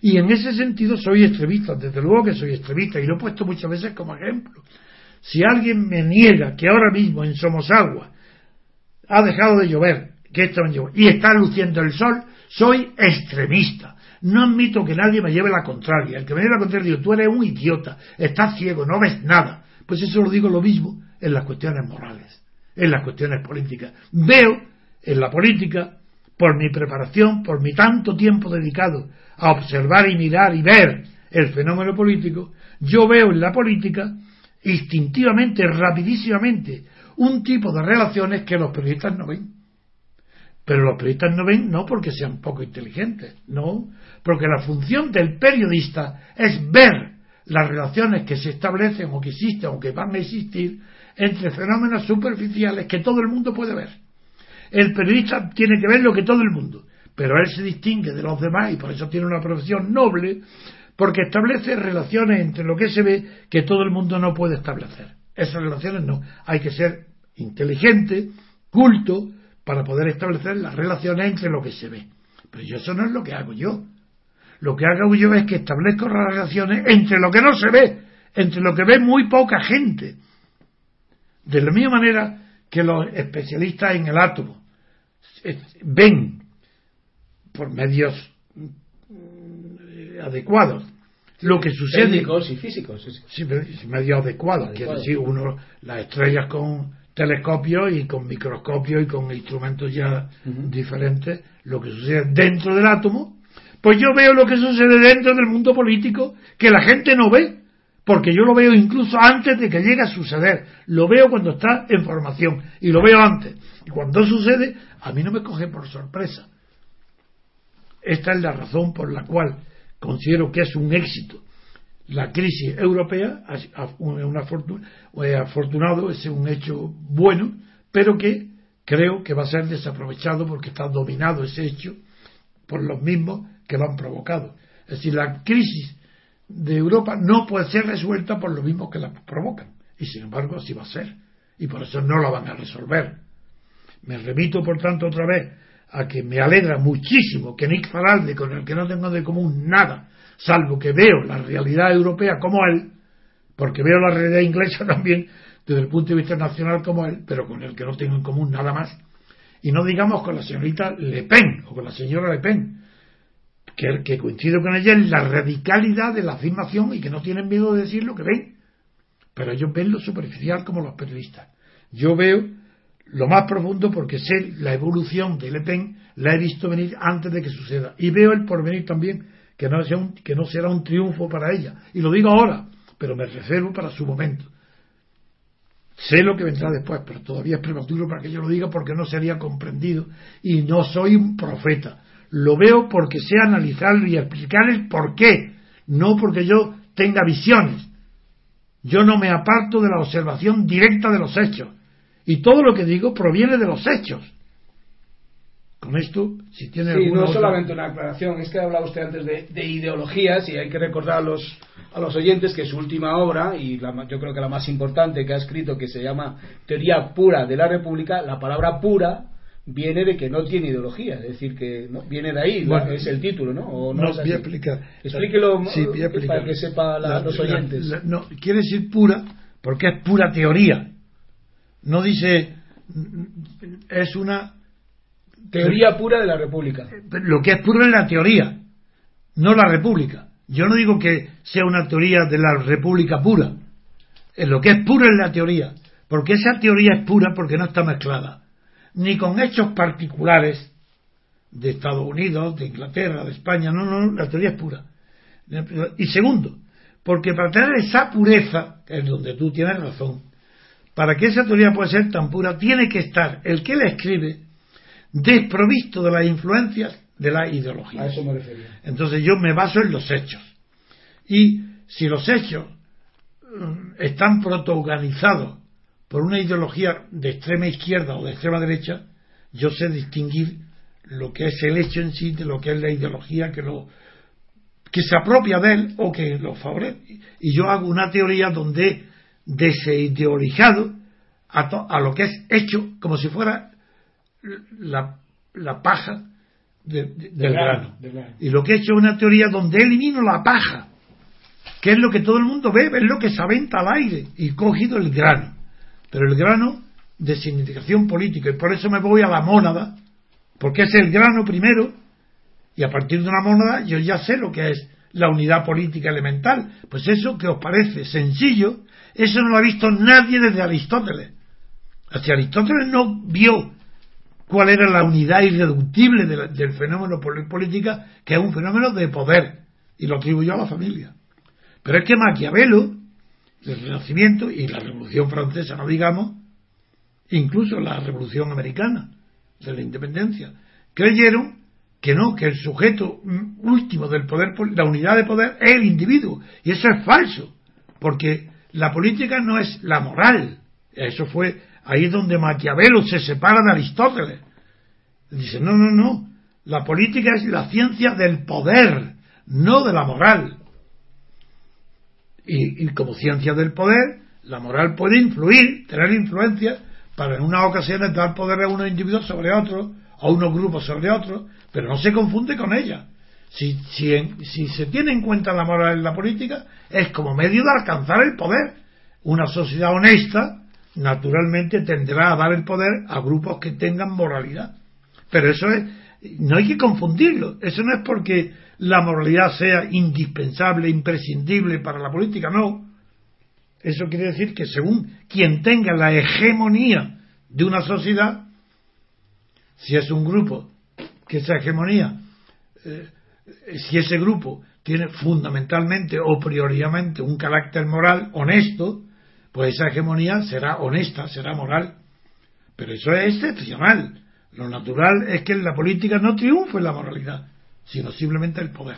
Y en ese sentido soy extremista, desde luego que soy extremista, y lo he puesto muchas veces como ejemplo. Si alguien me niega que ahora mismo en Somosagua ha dejado de llover, que esto no y está luciendo el sol, soy extremista. No admito que nadie me lleve la contraria. El que me lleve la contraria digo, tú eres un idiota, estás ciego, no ves nada. Pues eso lo digo lo mismo en las cuestiones morales, en las cuestiones políticas. Veo en la política por mi preparación, por mi tanto tiempo dedicado a observar y mirar y ver el fenómeno político, yo veo en la política instintivamente, rapidísimamente, un tipo de relaciones que los periodistas no ven. Pero los periodistas no ven no porque sean poco inteligentes, no, porque la función del periodista es ver las relaciones que se establecen o que existen o que van a existir entre fenómenos superficiales que todo el mundo puede ver. El periodista tiene que ver lo que todo el mundo, pero él se distingue de los demás y por eso tiene una profesión noble, porque establece relaciones entre lo que se ve que todo el mundo no puede establecer. Esas relaciones no. Hay que ser inteligente, culto, para poder establecer las relaciones entre lo que se ve. Pero eso no es lo que hago yo. Lo que hago yo es que establezco relaciones entre lo que no se ve, entre lo que ve muy poca gente. De la misma manera que los especialistas en el átomo ven por medios mm, adecuados lo que sucede. Técnicos y físicos sí, medios adecuados quiere decir uno las estrellas con telescopios y con microscopios y con instrumentos ya diferentes lo que sucede dentro del átomo. Pues yo veo lo que sucede dentro del mundo político que la gente no ve porque yo lo veo incluso antes de que llegue a suceder. Lo veo cuando está en formación y lo veo antes. Y cuando sucede, a mí no me coge por sorpresa. esta es la razón por la cual considero que es un éxito la crisis europea, un afortunado, es un hecho bueno, pero que creo que va a ser desaprovechado porque está dominado ese hecho por los mismos que lo han provocado. Es decir, la crisis de Europa no puede ser resuelta por los mismos que la provocan. Y sin embargo, así va a ser. Y por eso no la van a resolver. Me remito, por tanto, otra vez a que me alegra muchísimo que Nick Faralde, con el que no tengo de común nada, salvo que veo la realidad europea como él, porque veo la realidad inglesa también desde el punto de vista nacional como él, pero con el que no tengo en común nada más. Y no digamos con la señorita Le Pen o con la señora Le Pen, que, que coincido con ella en la radicalidad de la afirmación y que no tienen miedo de decir lo que ven. Pero ellos ven lo superficial como los periodistas. Yo veo lo más profundo porque sé la evolución de Le Pen, la he visto venir antes de que suceda. Y veo el porvenir también, que no, sea un, que no será un triunfo para ella. Y lo digo ahora, pero me reservo para su momento. Sé lo que vendrá después, pero todavía es prematuro para que yo lo diga porque no sería comprendido. Y no soy un profeta. Lo veo porque sé analizarlo y explicar el por qué, no porque yo tenga visiones. Yo no me aparto de la observación directa de los hechos y todo lo que digo proviene de los hechos. Con esto, si tiene sí, no solamente una aclaración, es que hablaba usted antes de, ideologías y hay que recordar a los, a los oyentes que su última obra, y yo creo que la más importante que ha escrito, que se llama Teoría Pura de la República, la palabra pura viene de que no tiene ideología, es decir, que no, viene de ahí, es el título, ¿no? ¿O no, voy a explicar. Explíquelo para que sepa los oyentes. no, quiere decir pura porque es pura teoría no dice, es una... Teoría pura de la República. Lo que es puro es la teoría, no la República. Yo no digo que sea una teoría de la República pura. Lo que es puro es la teoría. Porque esa teoría es pura porque no está mezclada. Ni con hechos particulares de Estados Unidos, de Inglaterra, de España. No, no, la teoría es pura. Y segundo, porque para tener esa pureza, es donde tú tienes razón, para que esa teoría pueda ser tan pura, tiene que estar el que la escribe desprovisto de las influencias de la ideología. A eso me refería. Entonces yo me baso en los hechos. Y si los hechos mm, están protagonizado por una ideología de extrema izquierda o de extrema derecha, yo sé distinguir lo que es el hecho en sí de lo que es la ideología que lo que se apropia de él o que lo favorece. Y yo hago una teoría donde desideologizado a, a, lo que es hecho como si fuera la, la paja del grano. Y lo que he hecho es una teoría donde elimino la paja, que es lo que todo el mundo ve, es lo que se aventa al aire, y cogido el grano. Pero el grano de significación política, y por eso me voy a la mónada, porque es el grano primero, y a partir de una mónada yo ya sé lo que es la unidad política elemental. Pues eso que os parece sencillo, eso no lo ha visto nadie desde Aristóteles. Así Aristóteles no vio cuál era la unidad irreductible del fenómeno política, que es un fenómeno de poder, y lo atribuyó a la familia. Pero es que Maquiavelo, el Renacimiento y la Revolución Francesa, no digamos, incluso la Revolución Americana de la Independencia, creyeron que no, que el sujeto último del poder, la unidad de poder es el individuo. Y eso es falso, porque la política no es la moral. Eso fue ahí donde Maquiavelo se separa de Aristóteles. Dice, no, no, no. La política es la ciencia del poder, no de la moral. Y, y como ciencia del poder, la moral puede influir, tener influencia, para en unas ocasiones dar poder a unos individuos sobre otros, a unos grupos sobre otros, pero no se confunde con ella. Si, si, se tiene en cuenta la moral en la política, es como medio de alcanzar el poder. Una sociedad honesta, naturalmente, tendrá a dar el poder a grupos que tengan moralidad. Pero eso es, no hay que confundirlo. Eso no es porque la moralidad sea indispensable, imprescindible para la política, no. Eso quiere decir que según quien tenga la hegemonía de una sociedad, si es un grupo que esa hegemonía eh, si ese grupo tiene fundamentalmente o prioritariamente un carácter moral honesto, pues esa hegemonía será honesta, será moral. Pero eso es excepcional. Lo natural es que en la política no triunfe la moralidad. Sino simplemente el poder.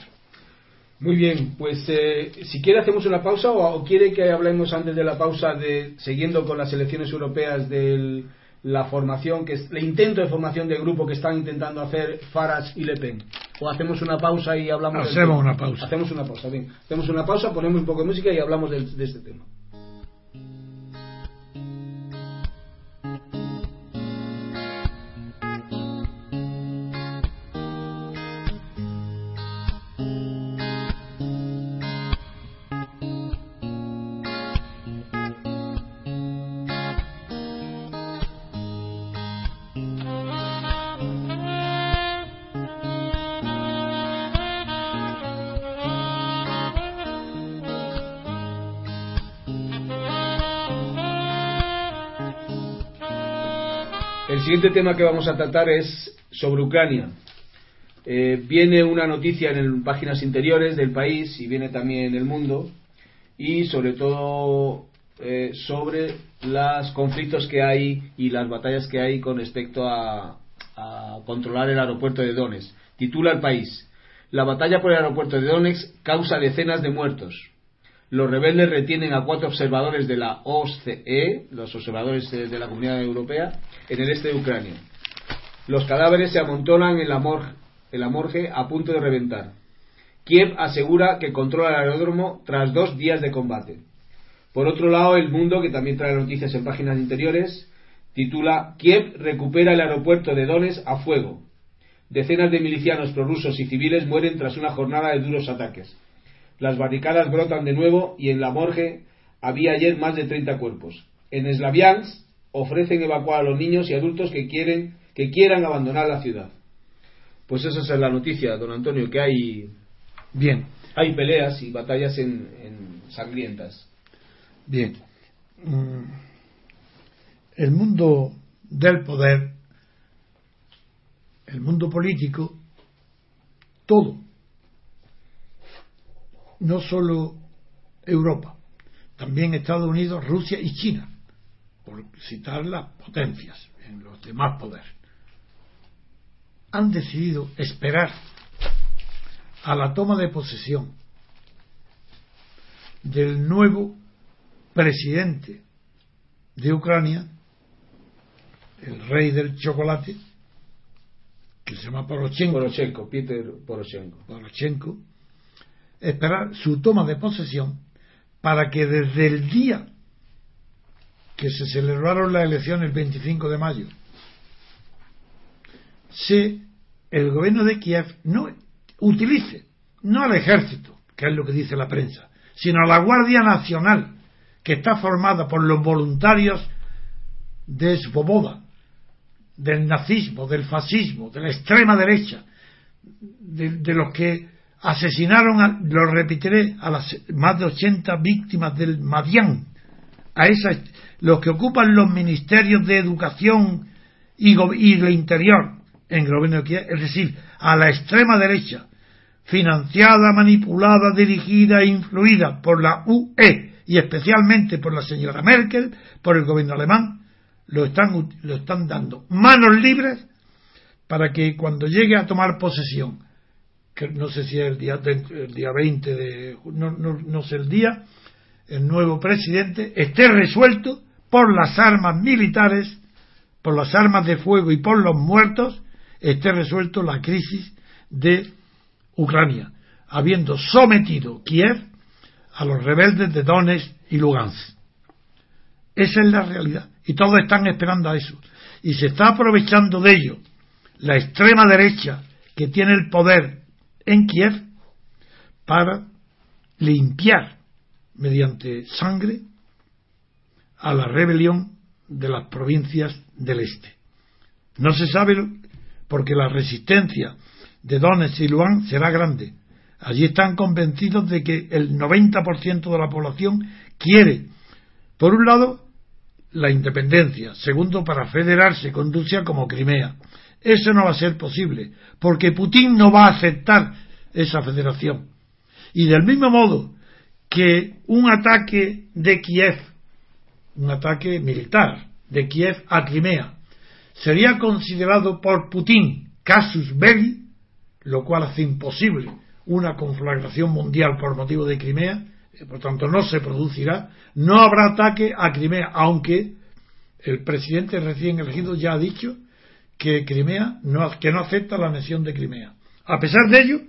Muy bien, pues eh, si quiere hacemos una pausa o, quiere que hablemos antes de la pausa de siguiendo con las elecciones europeas de la formación que es el intento de formación de grupo que están intentando hacer Farage y Le Pen. O hacemos una pausa y hablamos. Hacemos una pausa. Hacemos una pausa. Bien, hacemos una pausa, ponemos un poco de música y hablamos de este tema. Siguiente tema que vamos a tratar es sobre Ucrania. Eh, viene una noticia en páginas interiores del país y viene también en el mundo y sobre todo eh, sobre los conflictos que hay y las batallas que hay con respecto a controlar el aeropuerto de Donetsk. Titula el país. La batalla por el aeropuerto de Donetsk causa decenas de muertos. Los rebeldes retienen a cuatro observadores de la OSCE, los observadores eh, de la Comunidad Europea, en el este de Ucrania. Los cadáveres se amontonan en la, morgue, en la a punto de reventar. Kiev asegura que controla el aeródromo tras dos días de combate. Por otro lado, El Mundo, que también trae noticias en páginas interiores, titula Kiev recupera el aeropuerto de Donetsk a fuego. Decenas de milicianos prorrusos y civiles mueren tras una jornada de duros ataques. Las barricadas brotan de nuevo y en la morgue había ayer más de 30 cuerpos. En Slaviansk ofrecen evacuar a los niños y adultos que quieren que quieran abandonar la ciudad. Pues esa es la noticia, don Antonio, que hay bien, hay peleas y batallas en, sangrientas. Bien, mm, el mundo del poder, el mundo político, todo no solo Europa, también Estados Unidos, Rusia y China, por citar las potencias en los demás poderes, han decidido esperar a la toma de posesión del nuevo presidente de Ucrania, el rey del chocolate, que se llama Poroshenko, Poroshenko Peter Poroshenko. Poroshenko esperar su toma de posesión para que desde el día que se celebraron las elecciones el 25 de mayo, se, el gobierno de Kiev no utilice, no al ejército, que es lo que dice la prensa, sino a la Guardia Nacional, que está formada por los voluntarios de Svoboda, del nazismo, del fascismo, de la extrema derecha, de los que asesinaron, a, lo repetiré, a las más de 80 víctimas del Madián, a esas, los que ocupan los ministerios de educación y, y de interior en el gobierno de es decir, a la extrema derecha, financiada, manipulada, dirigida e influida por la UE y especialmente por la señora Merkel, por el gobierno alemán, lo están, lo están dando manos libres para que cuando llegue a tomar posesión no sé si es el día, el día 20 de, no, no, sé el día, el nuevo presidente esté resuelto por las armas militares, por las armas de fuego y por los muertos, esté resuelto la crisis de Ucrania, habiendo sometido Kiev a los rebeldes de Donetsk y Lugansk. Esa es la realidad. Y todos están esperando a eso. Y se está aprovechando de ello la extrema derecha que tiene el poder en Kiev para limpiar mediante sangre a la rebelión de las provincias del este. No se sabe porque la resistencia de Donetsk y Luan será grande. Allí están convencidos de que el 90% de la población quiere, por un lado, la independencia, segundo, para federarse con Rusia como Crimea, eso no va a ser posible, porque Putin no va a aceptar esa federación. Y del mismo modo que un ataque de Kiev, un ataque militar de Kiev a Crimea, sería considerado por Putin casus belli, lo cual hace imposible una conflagración mundial por motivo de Crimea, por tanto no se producirá, no habrá ataque a Crimea, aunque el presidente recién elegido ya ha dicho que Crimea no, que no acepta la anexión de Crimea. A pesar de ello,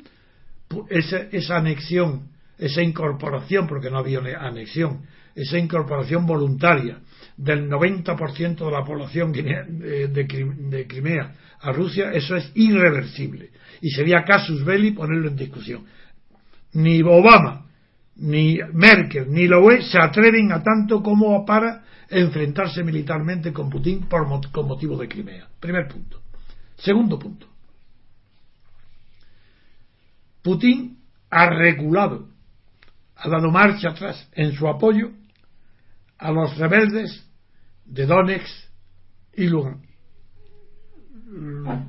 esa, esa anexión, esa incorporación, porque no había anexión, esa incorporación voluntaria del 90% de la población de Crimea a Rusia, eso es irreversible. Y sería casus belli ponerlo en discusión. Ni Obama, ni Merkel, ni la UE se atreven a tanto como para enfrentarse militarmente con Putin por, con motivo de Crimea. Primer punto. Segundo punto. Putin ha reculado, ha dado marcha atrás en su apoyo a los rebeldes de Donetsk y Lugansk.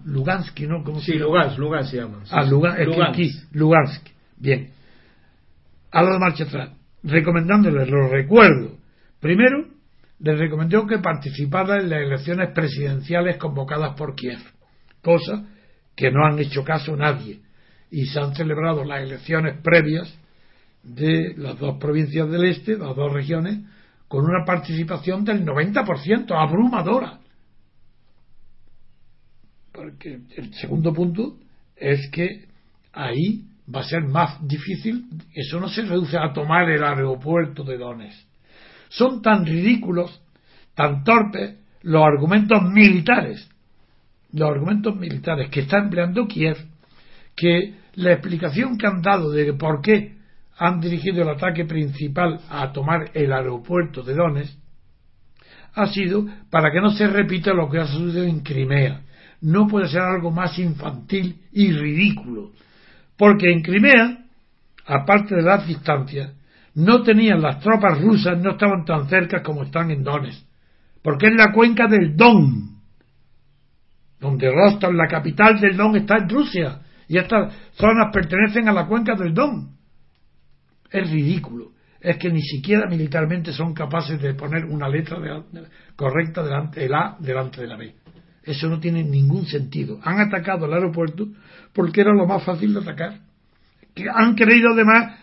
Lugansk, ¿no? ¿Cómo sí, Lugansk, Lugansk se llama. ah, Lugansk. Lugansk. Bien. A la marcha atrás, recomendándoles, lo recuerdo. Primero, les recomendó que participara en las elecciones presidenciales convocadas por Kiev, cosa que no han hecho caso nadie. Y se han celebrado las elecciones previas de las dos provincias del este, las dos regiones, con una participación del 90%, abrumadora. Porque el segundo punto es que ahí va a ser más difícil, eso no se reduce a tomar el aeropuerto de Donetsk. Son tan ridículos, tan torpes los argumentos militares, los argumentos militares que está empleando Kiev, que la explicación que han dado de por qué han dirigido el ataque principal a tomar el aeropuerto de Donetsk ha sido para que no se repita lo que ha sucedido en Crimea. No puede ser algo más infantil y ridículo. Porque en Crimea, aparte de las distancias, no tenían las tropas rusas, no estaban tan cerca como están en Donetsk. Porque es la cuenca del Don. Donde Rostov, la capital del Don, está en Rusia. Y estas zonas pertenecen a la cuenca del Don es ridículo. Es que ni siquiera militarmente son capaces de poner una letra correcta delante del A delante de la B. Eso no tiene ningún sentido. Han atacado el aeropuerto porque era lo más fácil de atacar. han querido además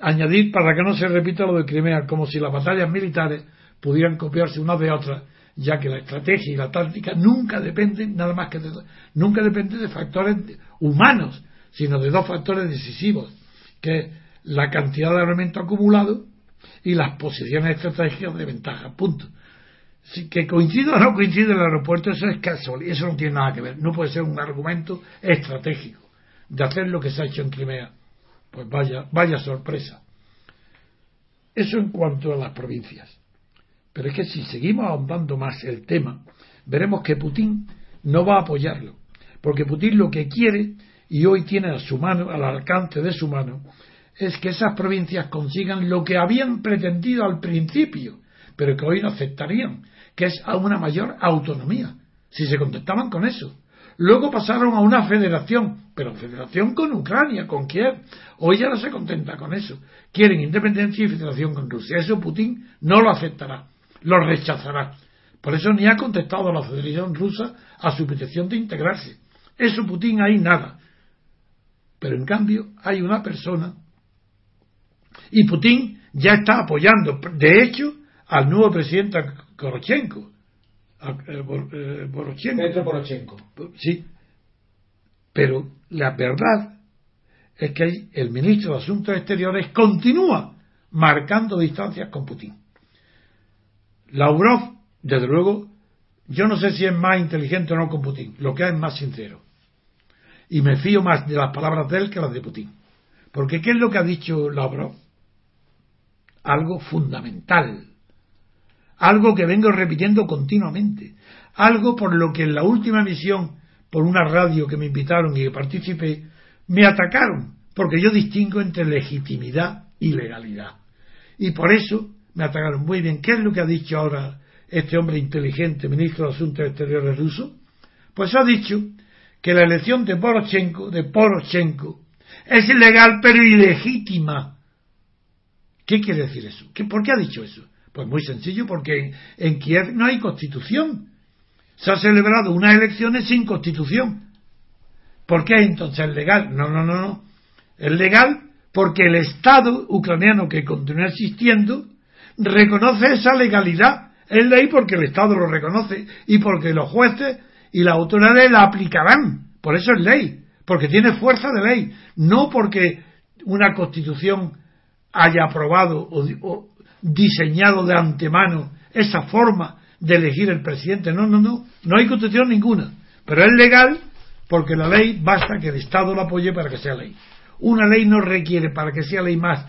añadir para que no se repita lo de Crimea, como si las batallas militares pudieran copiarse unas de otras, ya que la estrategia y la táctica nunca dependen nada más que de, nunca dependen de factores humanos, sino de dos factores decisivos, que la cantidad de armamento acumulado y las posiciones estratégicas de ventaja. Punto. Si que coincida o no coincide el aeropuerto, eso es casual y eso no tiene nada que ver. No puede ser un argumento estratégico de hacer lo que se ha hecho en Crimea. Pues vaya, vaya sorpresa. Eso en cuanto a las provincias. Pero es que si seguimos ahondando más el tema, veremos que Putin no va a apoyarlo. Porque Putin lo que quiere, y hoy tiene a su mano, al alcance de su mano, es que esas provincias consigan lo que habían pretendido al principio, pero que hoy no aceptarían, que es a una mayor autonomía, si se contestaban con eso. Luego pasaron a una federación, pero federación con Ucrania, con Kiev. Hoy ya no se contenta con eso. Quieren independencia y federación con Rusia. Eso Putin no lo aceptará, lo rechazará. Por eso ni ha contestado a la Federación Rusa a su petición de integrarse. Eso Putin ahí nada. Pero en cambio hay una persona y Putin ya está apoyando, de hecho, al nuevo presidente Korochenko. Eh, eh, Porochenko. Sí. Pero la verdad es que el ministro de Asuntos Exteriores continúa marcando distancias con Putin. Lavrov, desde luego, yo no sé si es más inteligente o no con Putin, lo que es más sincero. Y me fío más de las palabras de él que las de Putin. Porque ¿qué es lo que ha dicho Lavrov? algo fundamental, algo que vengo repitiendo continuamente, algo por lo que en la última emisión, por una radio que me invitaron y que participé, me atacaron, porque yo distingo entre legitimidad y legalidad. Y por eso me atacaron. Muy bien, ¿qué es lo que ha dicho ahora este hombre inteligente, ministro de Asuntos Exteriores ruso? Pues ha dicho que la elección de Poroshenko, de Poroshenko, es ilegal pero ilegítima ¿Qué quiere decir eso? ¿Por qué ha dicho eso? Pues muy sencillo, porque en Kiev no hay constitución. Se han celebrado unas elecciones sin constitución. ¿Por qué entonces es legal? No, no, no, no. Es legal porque el Estado ucraniano que continúa existiendo reconoce esa legalidad. Es ley porque el Estado lo reconoce y porque los jueces y las autoridades la aplicarán. Por eso es ley, porque tiene fuerza de ley, no porque una constitución haya aprobado o, diseñado de antemano esa forma de elegir el presidente. No, no, no, no hay constitución ninguna. Pero es legal porque la ley basta que el Estado la apoye para que sea ley. Una ley no requiere para que sea ley más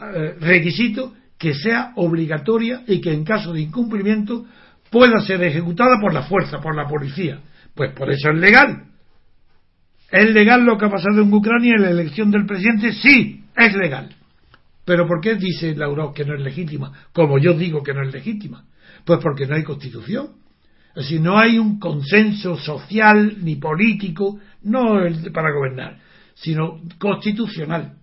eh, requisito que sea obligatoria y que en caso de incumplimiento pueda ser ejecutada por la fuerza, por la policía. Pues por eso es legal. ¿Es legal lo que ha pasado en Ucrania en la elección del presidente? Sí, es legal. Pero ¿por qué dice Lavrov que no es legítima? Como yo digo que no es legítima. Pues porque no hay constitución. Es decir, no hay un consenso social ni político, no para gobernar, sino constitucional.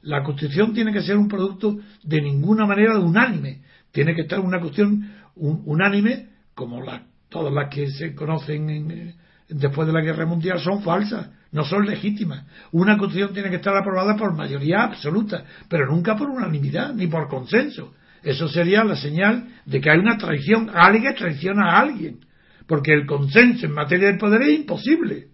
La constitución tiene que ser un producto de ninguna manera unánime. Tiene que estar una cuestión unánime, como todas las que se conocen después de la guerra mundial, son falsas no son legítimas. Una constitución tiene que estar aprobada por mayoría absoluta, pero nunca por unanimidad ni por consenso. Eso sería la señal de que hay una traición, alguien traiciona a alguien, porque el consenso en materia de poder es imposible.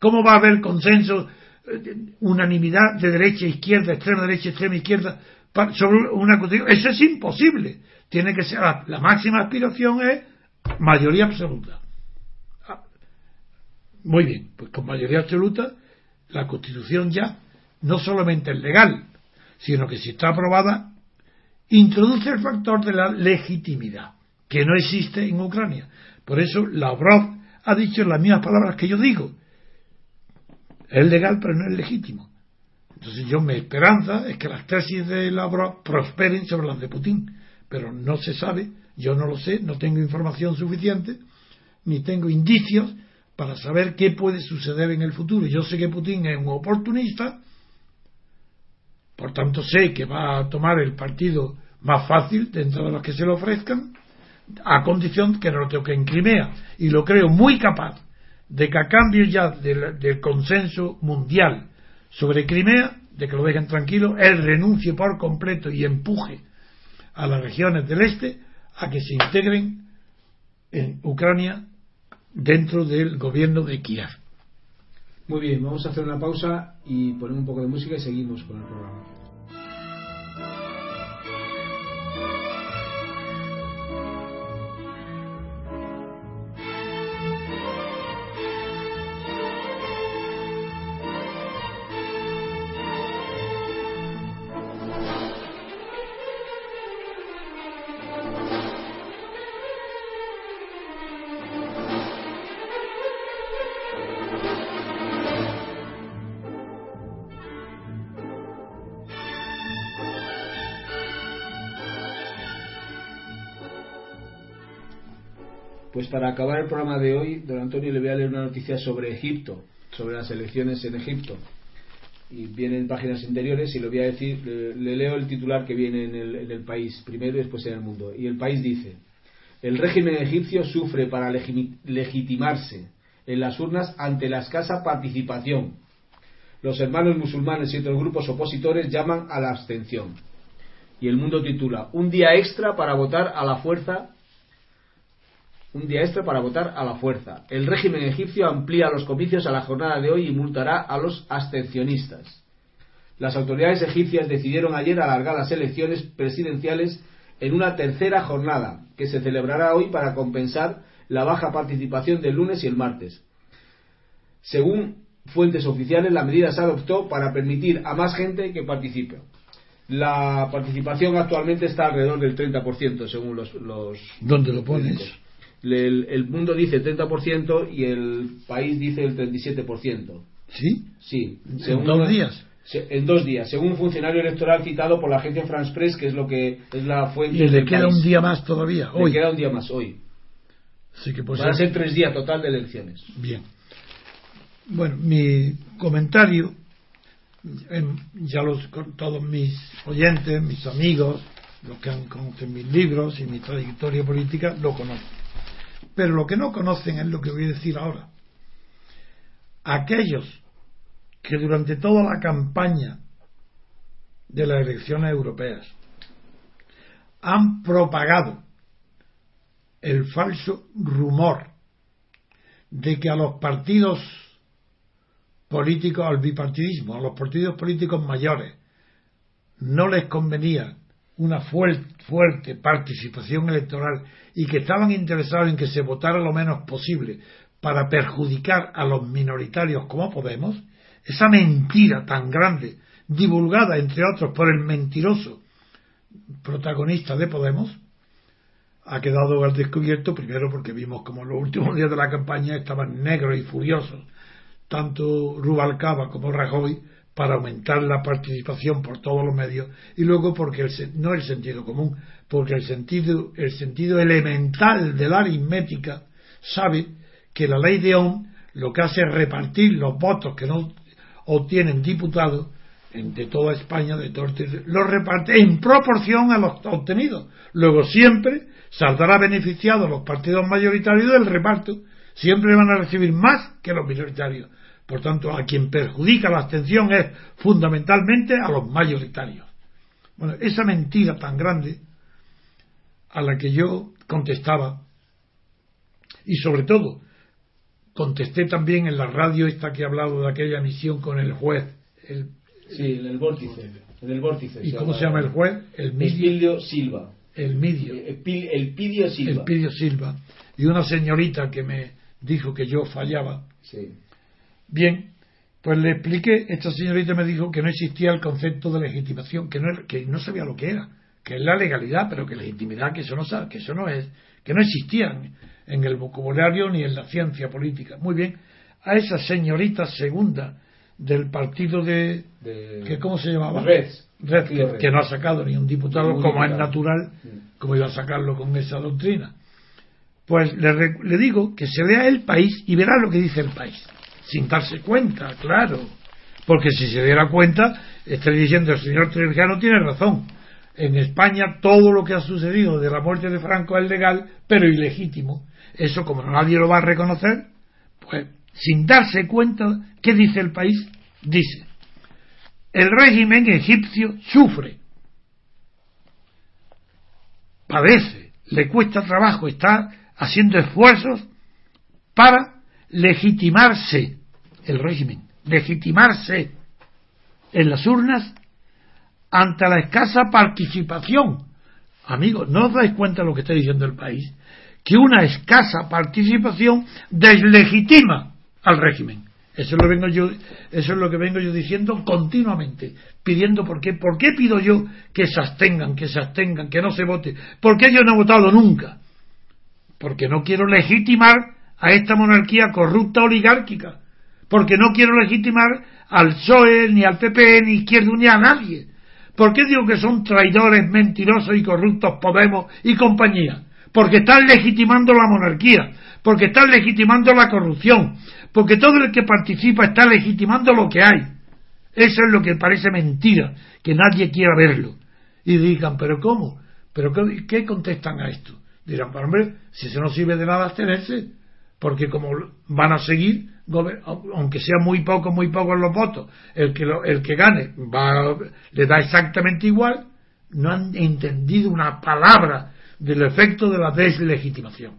¿Cómo va a haber consenso, eh, unanimidad de derecha, izquierda, extrema derecha, extrema izquierda sobre una constitución? Eso es imposible. Tiene que ser la máxima aspiración es mayoría absoluta. Muy bien, pues con mayoría absoluta la Constitución ya no solamente es legal, sino que si está aprobada, introduce el factor de la legitimidad, que no existe en Ucrania. Por eso Lavrov ha dicho las mismas palabras que yo digo. Es legal, pero no es legítimo. Entonces yo mi esperanza es que las tesis de Lavrov prosperen sobre las de Putin, pero no se sabe, yo no lo sé, no tengo información suficiente, ni tengo indicios para saber qué puede suceder en el futuro. Yo sé que Putin es un oportunista, por tanto sé que va a tomar el partido más fácil dentro de los que se le ofrezcan, a condición que no lo toque en Crimea. Y lo creo muy capaz de que a cambio ya del, del consenso mundial sobre Crimea, de que lo dejen tranquilo, él renuncie por completo y empuje a las regiones del este a que se integren en Ucrania dentro del gobierno de Kiev. Muy bien, vamos a hacer una pausa y poner un poco de música y seguimos con el programa. Para acabar el programa de hoy, don Antonio, le voy a leer una noticia sobre Egipto, sobre las elecciones en Egipto. Y viene en páginas interiores y le voy a decir, le, leo el titular que viene en el, en el, país, primero y después en el mundo. Y el país dice, el régimen egipcio sufre para legitimarse en las urnas ante la escasa participación. Los hermanos musulmanes y otros grupos opositores llaman a la abstención. Y el mundo titula, un día extra para votar a la fuerza un día extra para votar a la fuerza. El régimen egipcio amplía los comicios a la jornada de hoy y multará a los abstencionistas. Las autoridades egipcias decidieron ayer alargar las elecciones presidenciales en una tercera jornada, que se celebrará hoy para compensar la baja participación del lunes y el martes. Según fuentes oficiales, la medida se adoptó para permitir a más gente que participe. La participación actualmente está alrededor del 30%, según los. los ¿Dónde lo pones? El, mundo dice 30% y el país dice el 37%. ¿Sí? Sí. ¿En dos días? en dos días, según un funcionario electoral citado por la agencia France Press, que es lo que es la fuente. Y le queda un día más todavía, hoy. Le queda un día más hoy. Sí que Van a ser tres días total de elecciones. Bien. Bueno, mi comentario, ya los todos mis oyentes, mis amigos, los que han conocido mis libros y mi trayectoria política, lo conocen. Pero lo que no conocen es lo que voy a decir ahora. Aquellos que durante toda la campaña de las elecciones europeas han propagado el falso rumor de que a los partidos políticos, al bipartidismo, a los partidos políticos mayores, no les convenía una fuerte participación electoral y que estaban interesados en que se votara lo menos posible para perjudicar a los minoritarios como Podemos, esa mentira tan grande, divulgada entre otros por el mentiroso protagonista de Podemos, ha quedado al descubierto, primero porque vimos como en los últimos días de la campaña estaban negros y furiosos, tanto Rubalcaba como Rajoy, para aumentar la participación por todos los medios, y luego porque el, no el sentido común, porque el sentido, el sentido elemental de la aritmética sabe que la ley de Ohm lo que hace es repartir los votos que no obtienen diputados de toda España, de todo los reparte en proporción a los obtenidos. Luego siempre saldrá beneficiado los partidos mayoritarios del reparto. Siempre van a recibir más que los minoritarios. Por tanto, a quien perjudica la abstención es fundamentalmente a los mayoritarios. Bueno, esa mentira tan grande a la que yo contestaba, y sobre todo contesté también en la radio esta que he hablado de aquella misión con el juez, el Sí, en el vórtice. En el vórtice. ¿Y cómo se llama el juez? El Midio Silva. El Midio. El, Pidio Silva. El Pidio Silva. Y una señorita que me dijo que yo fallaba. Sí. Bien, pues le expliqué, esta señorita me dijo que no existía el concepto de legitimación, que no, que no sabía lo que era, que es la legalidad, pero que legitimidad, que eso no sabe, que eso no es, que no existían en el vocabulario ni en la ciencia política. Muy bien, a esa señorita segunda del partido de, que cómo se llamaba Red, que, no ha sacado ni un diputado como es natural como iba a sacarlo con esa doctrina. Pues le, le, digo que se vea el país y verá lo que dice el país sin darse cuenta claro. Porque si se diera cuenta estaría diciendo el señor Trevijano tiene razón. En España todo lo que ha sucedido de la muerte de Franco es legal pero ilegítimo. Eso como nadie lo va a reconocer pues sin darse cuenta, ¿qué dice el país? Dice, el régimen egipcio sufre, padece, le cuesta trabajo, está haciendo esfuerzos para legitimarse el régimen, legitimarse en las urnas ante la escasa participación. Amigos, ¿no os dais cuenta de lo que está diciendo el país? Que una escasa participación deslegitima al régimen. Eso es lo vengo yo, eso es lo que vengo yo diciendo continuamente, pidiendo por qué, por qué pido yo que se abstengan, que se abstengan, que no se vote, ¿por qué yo no he votado nunca? Porque no quiero legitimar a esta monarquía corrupta oligárquica, porque no quiero legitimar al PSOE, ni al PP, ni Izquierda ni a nadie. ¿Por qué digo que son traidores, mentirosos y corruptos Podemos y compañía? Porque están legitimando la monarquía, porque están legitimando la corrupción, porque todo el que participa está legitimando lo que hay. Eso es lo que parece mentira, que nadie quiera verlo. Y digan, ¿pero cómo? ¿Pero qué, contestan a esto? Dirán, hombre, si eso no sirve de nada abstenerse, porque como van a seguir, aunque sea muy poco, muy pocos los votos, el que, el que gane va, le da exactamente igual, no han entendido una palabra del efecto de la deslegitimación.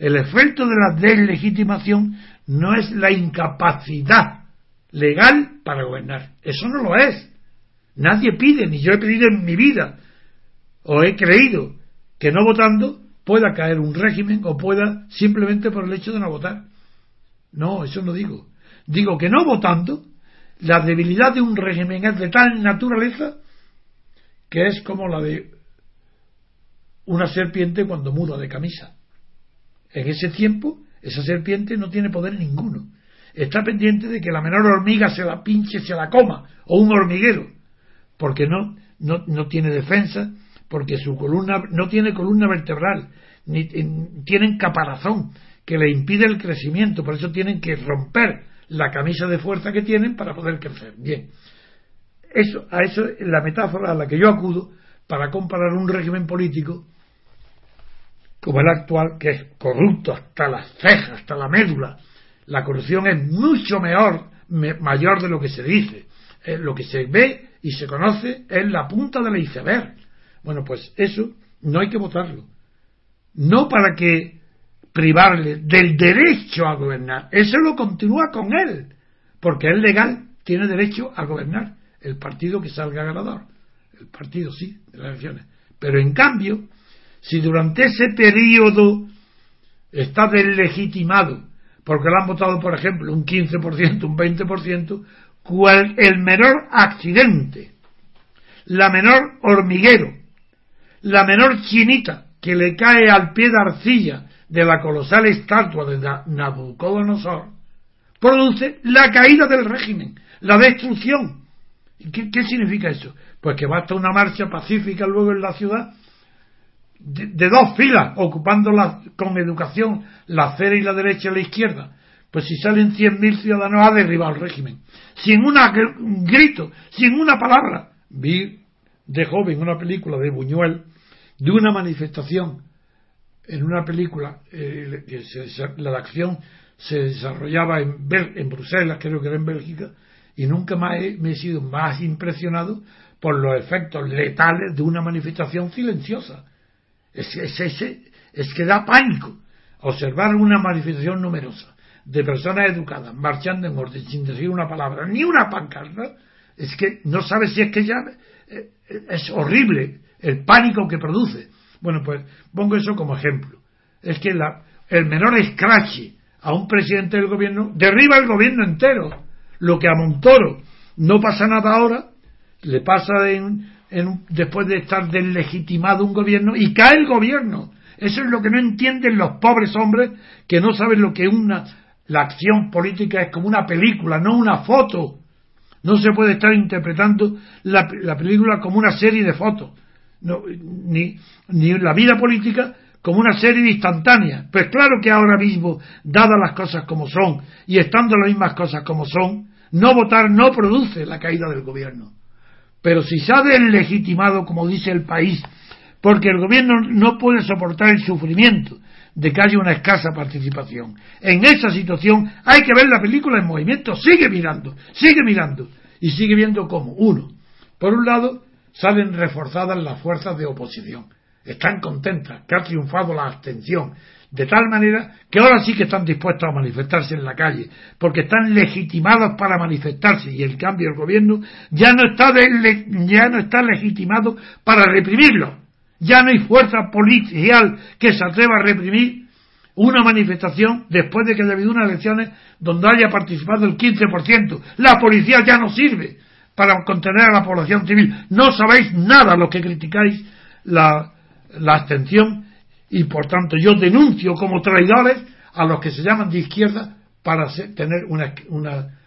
El efecto de la deslegitimación no es la incapacidad legal para gobernar. Eso no lo es. Nadie pide, ni yo he pedido en mi vida, o he creído que no votando pueda caer un régimen o pueda simplemente por el hecho de no votar. No, eso no digo. Digo que no votando, la debilidad de un régimen es de tal naturaleza que es como la de una serpiente cuando muda de camisa. En ese tiempo, esa serpiente no tiene poder ninguno. Está pendiente de que la menor hormiga se la pinche, se la coma, o un hormiguero, porque no, no, tiene defensa, porque su columna no tiene columna vertebral, ni tienen caparazón que le impide el crecimiento, por eso tienen que romper la camisa de fuerza que tienen para poder crecer. Bien, eso, a eso es la metáfora a la que yo acudo para comparar un régimen político como el actual, que es corrupto hasta las cejas, hasta la médula. La corrupción es mucho mejor, mayor de lo que se dice. Eh, lo que se ve y se conoce es la punta del iceberg. Bueno, pues eso no hay que votarlo. No para que privarle del derecho a gobernar. Eso lo continúa con él, porque es legal, tiene derecho a gobernar el partido que salga ganador. El partido sí, de las elecciones. Pero en cambio, si durante ese periodo está deslegitimado, porque lo han votado, por ejemplo, un 15%, un 20%, cual, el menor accidente, la menor hormiguero, la menor chinita que le cae al pie de arcilla de la colosal estatua de Nabucodonosor, produce la caída del régimen, la destrucción. ¿Qué, ¿Qué, significa eso? Pues que basta una marcha pacífica luego en la ciudad de, dos filas, ocupando con educación la acera y la derecha y la izquierda. Pues si salen 100.000 ciudadanos a derribar el régimen. Sin un grito, sin una palabra. Vi de joven una película de Buñuel de una manifestación en una película, eh, la acción se desarrollaba en, en Bruselas, creo que era en Bélgica, y nunca más me he sido más impresionado por los efectos letales de una manifestación silenciosa. Es, es, es que da pánico observar una manifestación numerosa de personas educadas marchando en orden sin decir una palabra, ni una pancarta, es que no sabe si es que ya eh, es horrible el pánico que produce. Bueno, pues pongo eso como ejemplo. Es que la, el menor escrache a un presidente del gobierno derriba el gobierno entero. Lo que a Montoro no pasa nada ahora, le pasa en, después de estar deslegitimado un gobierno y cae el gobierno. Eso es lo que no entienden los pobres hombres que no saben lo que una la acción política es como una película, no una foto. No se puede estar interpretando la, película como una serie de fotos, ni, ni la vida política como una serie instantánea. Pues claro que ahora mismo, dadas las cosas como son y estando las mismas cosas como son, no votar no produce la caída del gobierno. Pero si se ha deslegitimado, como dice el país, porque el gobierno no puede soportar el sufrimiento de que haya una escasa participación. En esa situación hay que ver la película en movimiento, sigue mirando, sigue mirando, y sigue viendo cómo, uno, por un lado, salen reforzadas las fuerzas de oposición, están contentas, que ha triunfado la abstención, de tal manera que ahora sí que están dispuestos a manifestarse en la calle, porque están legitimados para manifestarse y el cambio del gobierno ya no está, ya no está legitimado para reprimirlo. Ya no hay fuerza policial que se atreva a reprimir una manifestación después de que haya habido unas elecciones donde haya participado el 15%. La policía ya no sirve para contener a la población civil. No sabéis nada los que criticáis la, abstención y por tanto yo denuncio como traidores a los que se llaman de izquierda para tener una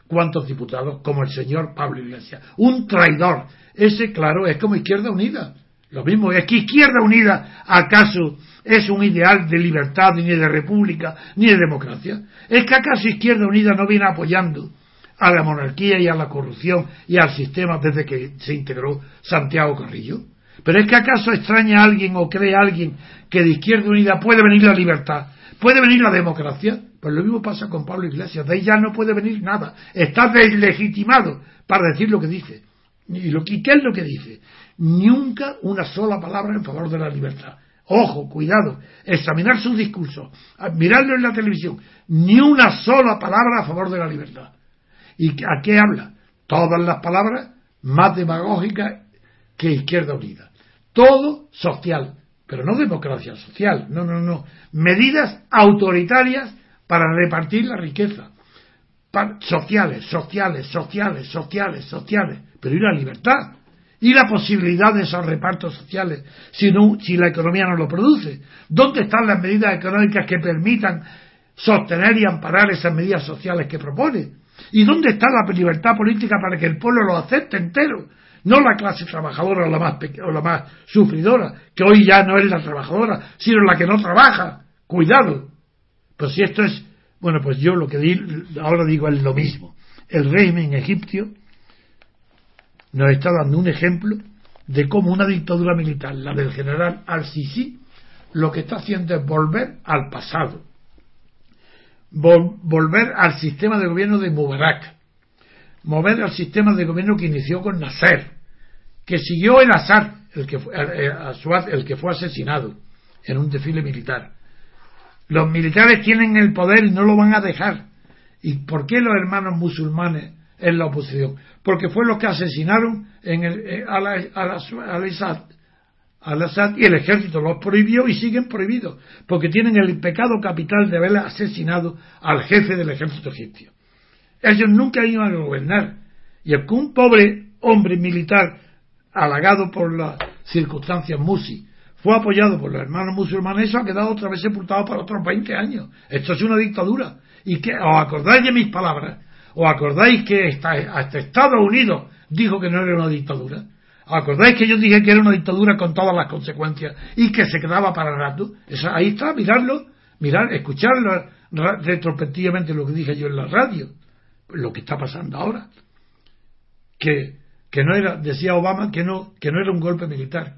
cuantos diputados como el señor Pablo Iglesias. Un traidor. Ese, claro, es como Izquierda Unida. Lo mismo es que Izquierda Unida, ¿acaso es un ideal de libertad, ni de república, ni de democracia? ¿Es que acaso Izquierda Unida no viene apoyando a la monarquía y a la corrupción y al sistema desde que se integró Santiago Carrillo? ¿Pero es que acaso extraña a alguien o cree alguien que de Izquierda Unida puede venir la libertad, puede venir la democracia? Pues lo mismo pasa con Pablo Iglesias, de ahí ya no puede venir nada, está deslegitimado para decir lo que dice. ¿Y, lo, ¿Y qué es lo que dice? nunca una sola palabra en favor de la libertad. Ojo, cuidado, examinar su discurso, mirarlo en la televisión, ni una sola palabra a favor de la libertad. ¿Y a qué habla? Todas las palabras más demagógicas que Izquierda Unida. Todo social, pero no democracia social, no, no, no. Medidas autoritarias para repartir la riqueza. sociales, sociales, sociales, sociales, sociales. Pero ¿y la libertad? y la posibilidad de esos repartos sociales si, si la economía no lo produce? ¿Dónde están las medidas económicas que permitan sostener y amparar esas medidas sociales que propone? ¿Y dónde está la libertad política para que el pueblo lo acepte entero? No la clase trabajadora o la más, o la más sufridora, que hoy ya no es la trabajadora, sino la que no trabaja. Cuidado. Pues si esto es, bueno, pues yo lo que ahora digo es lo mismo. El régimen egipcio nos está dando un ejemplo de cómo una dictadura militar, la del general al-Sisi, lo que está haciendo es volver al pasado, volver al sistema de gobierno de Mubarak, mover al sistema de gobierno que inició con Nasser, que siguió el Assad, el que fue, el que fue asesinado en un desfile militar. Los militares tienen el poder y no lo van a dejar. ¿Y por qué los hermanos musulmanes en la oposición? Porque fue los que asesinaron en el, eh, al, Assad, al Assad y el ejército los prohibió y siguen prohibidos, porque tienen el pecado capital de haber asesinado al jefe del ejército egipcio. Ellos nunca iban a gobernar. Y el que un pobre hombre militar halagado por las circunstancias Musi fue apoyado por los hermanos musulmanes, eso ha quedado otra vez sepultado para otros 20 años. Esto es una dictadura. ¿Y que os acordáis de mis palabras? ¿Os acordáis que hasta Estados Unidos dijo que no era una dictadura? ¿Os acordáis que yo dije que era una dictadura con todas las consecuencias y que se quedaba para rato? Eso, ahí está, mirarlo, mirar, escucharlo retrospectivamente lo que dije yo en la radio, lo que está pasando ahora. Que, que no era, decía Obama, que no, que no era un golpe militar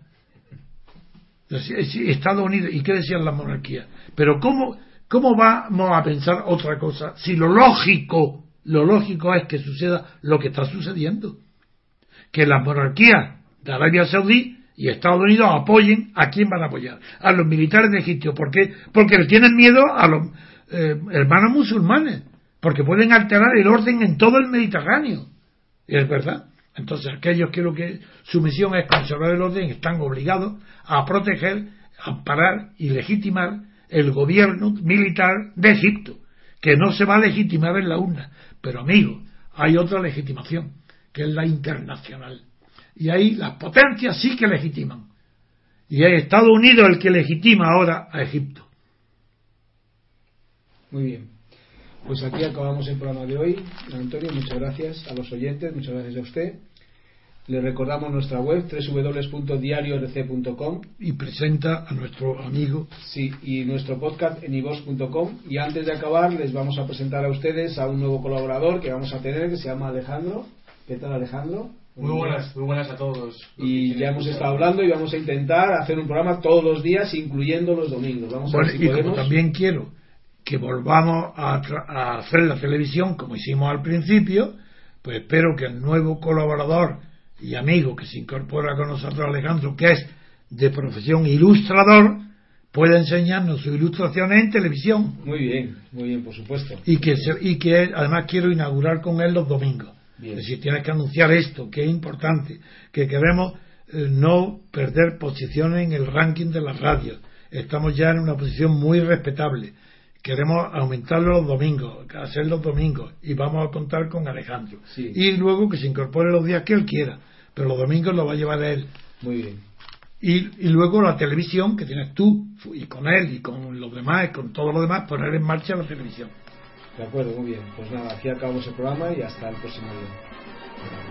Estados Unidos, ¿y qué decían las monarquías? Pero ¿cómo, ¿cómo vamos a pensar otra cosa si lo lógico, lo lógico es que suceda lo que está sucediendo? Que las monarquías de Arabia Saudí y Estados Unidos apoyen, ¿a quién van a apoyar? A los militares de Egipto. ¿Por qué? Porque le tienen miedo a los eh, hermanos musulmanes, porque pueden alterar el orden en todo el Mediterráneo. Y es verdad. Entonces, aquellos que lo que su misión es conservar el orden están obligados a proteger, amparar y legitimar el gobierno militar de Egipto, que no se va a legitimar en la urna. Pero, amigo, hay otra legitimación, que es la internacional. Y ahí las potencias sí que legitiman. Y es Estados Unidos el que legitima ahora a Egipto. Muy bien. Pues aquí acabamos el programa de hoy. Antonio, muchas gracias a los oyentes, muchas gracias a usted. Le recordamos nuestra web www.diariorc.com y presenta a nuestro amigo. Sí, y nuestro podcast en ivos.com. Y antes de acabar, les vamos a presentar a ustedes a un nuevo colaborador que vamos a tener que se llama Alejandro. ¿Qué tal, Alejandro? Muy buenas, muy buenas a todos. Y ya hemos estado hablando y vamos a intentar hacer un programa todos los días, incluyendo los domingos. Vamos a ver si y como también quiero que volvamos a, hacer la televisión como hicimos al principio, pues espero que el nuevo colaborador y amigo que se incorpora con nosotros, Alejandro, que es de profesión ilustrador, pueda enseñarnos sus ilustraciones en televisión. Muy bien, muy bien, por supuesto. Y que, y que además quiero inaugurar con él los domingos. Es decir, tienes que anunciar esto, que es importante, que queremos eh, no perder posiciones en el ranking de las radios. Estamos ya en una posición muy respetable queremos aumentarlo los domingos, hacer los domingos, y vamos a contar con Alejandro. Y luego que se incorpore los días que él quiera, pero los domingos lo va a llevar él. Muy bien. Y, y luego la televisión que tienes tú, y con él, y con los demás, y con todo lo demás, poner en marcha la televisión. De acuerdo, muy bien. Pues nada, aquí acabamos el programa y hasta el próximo día.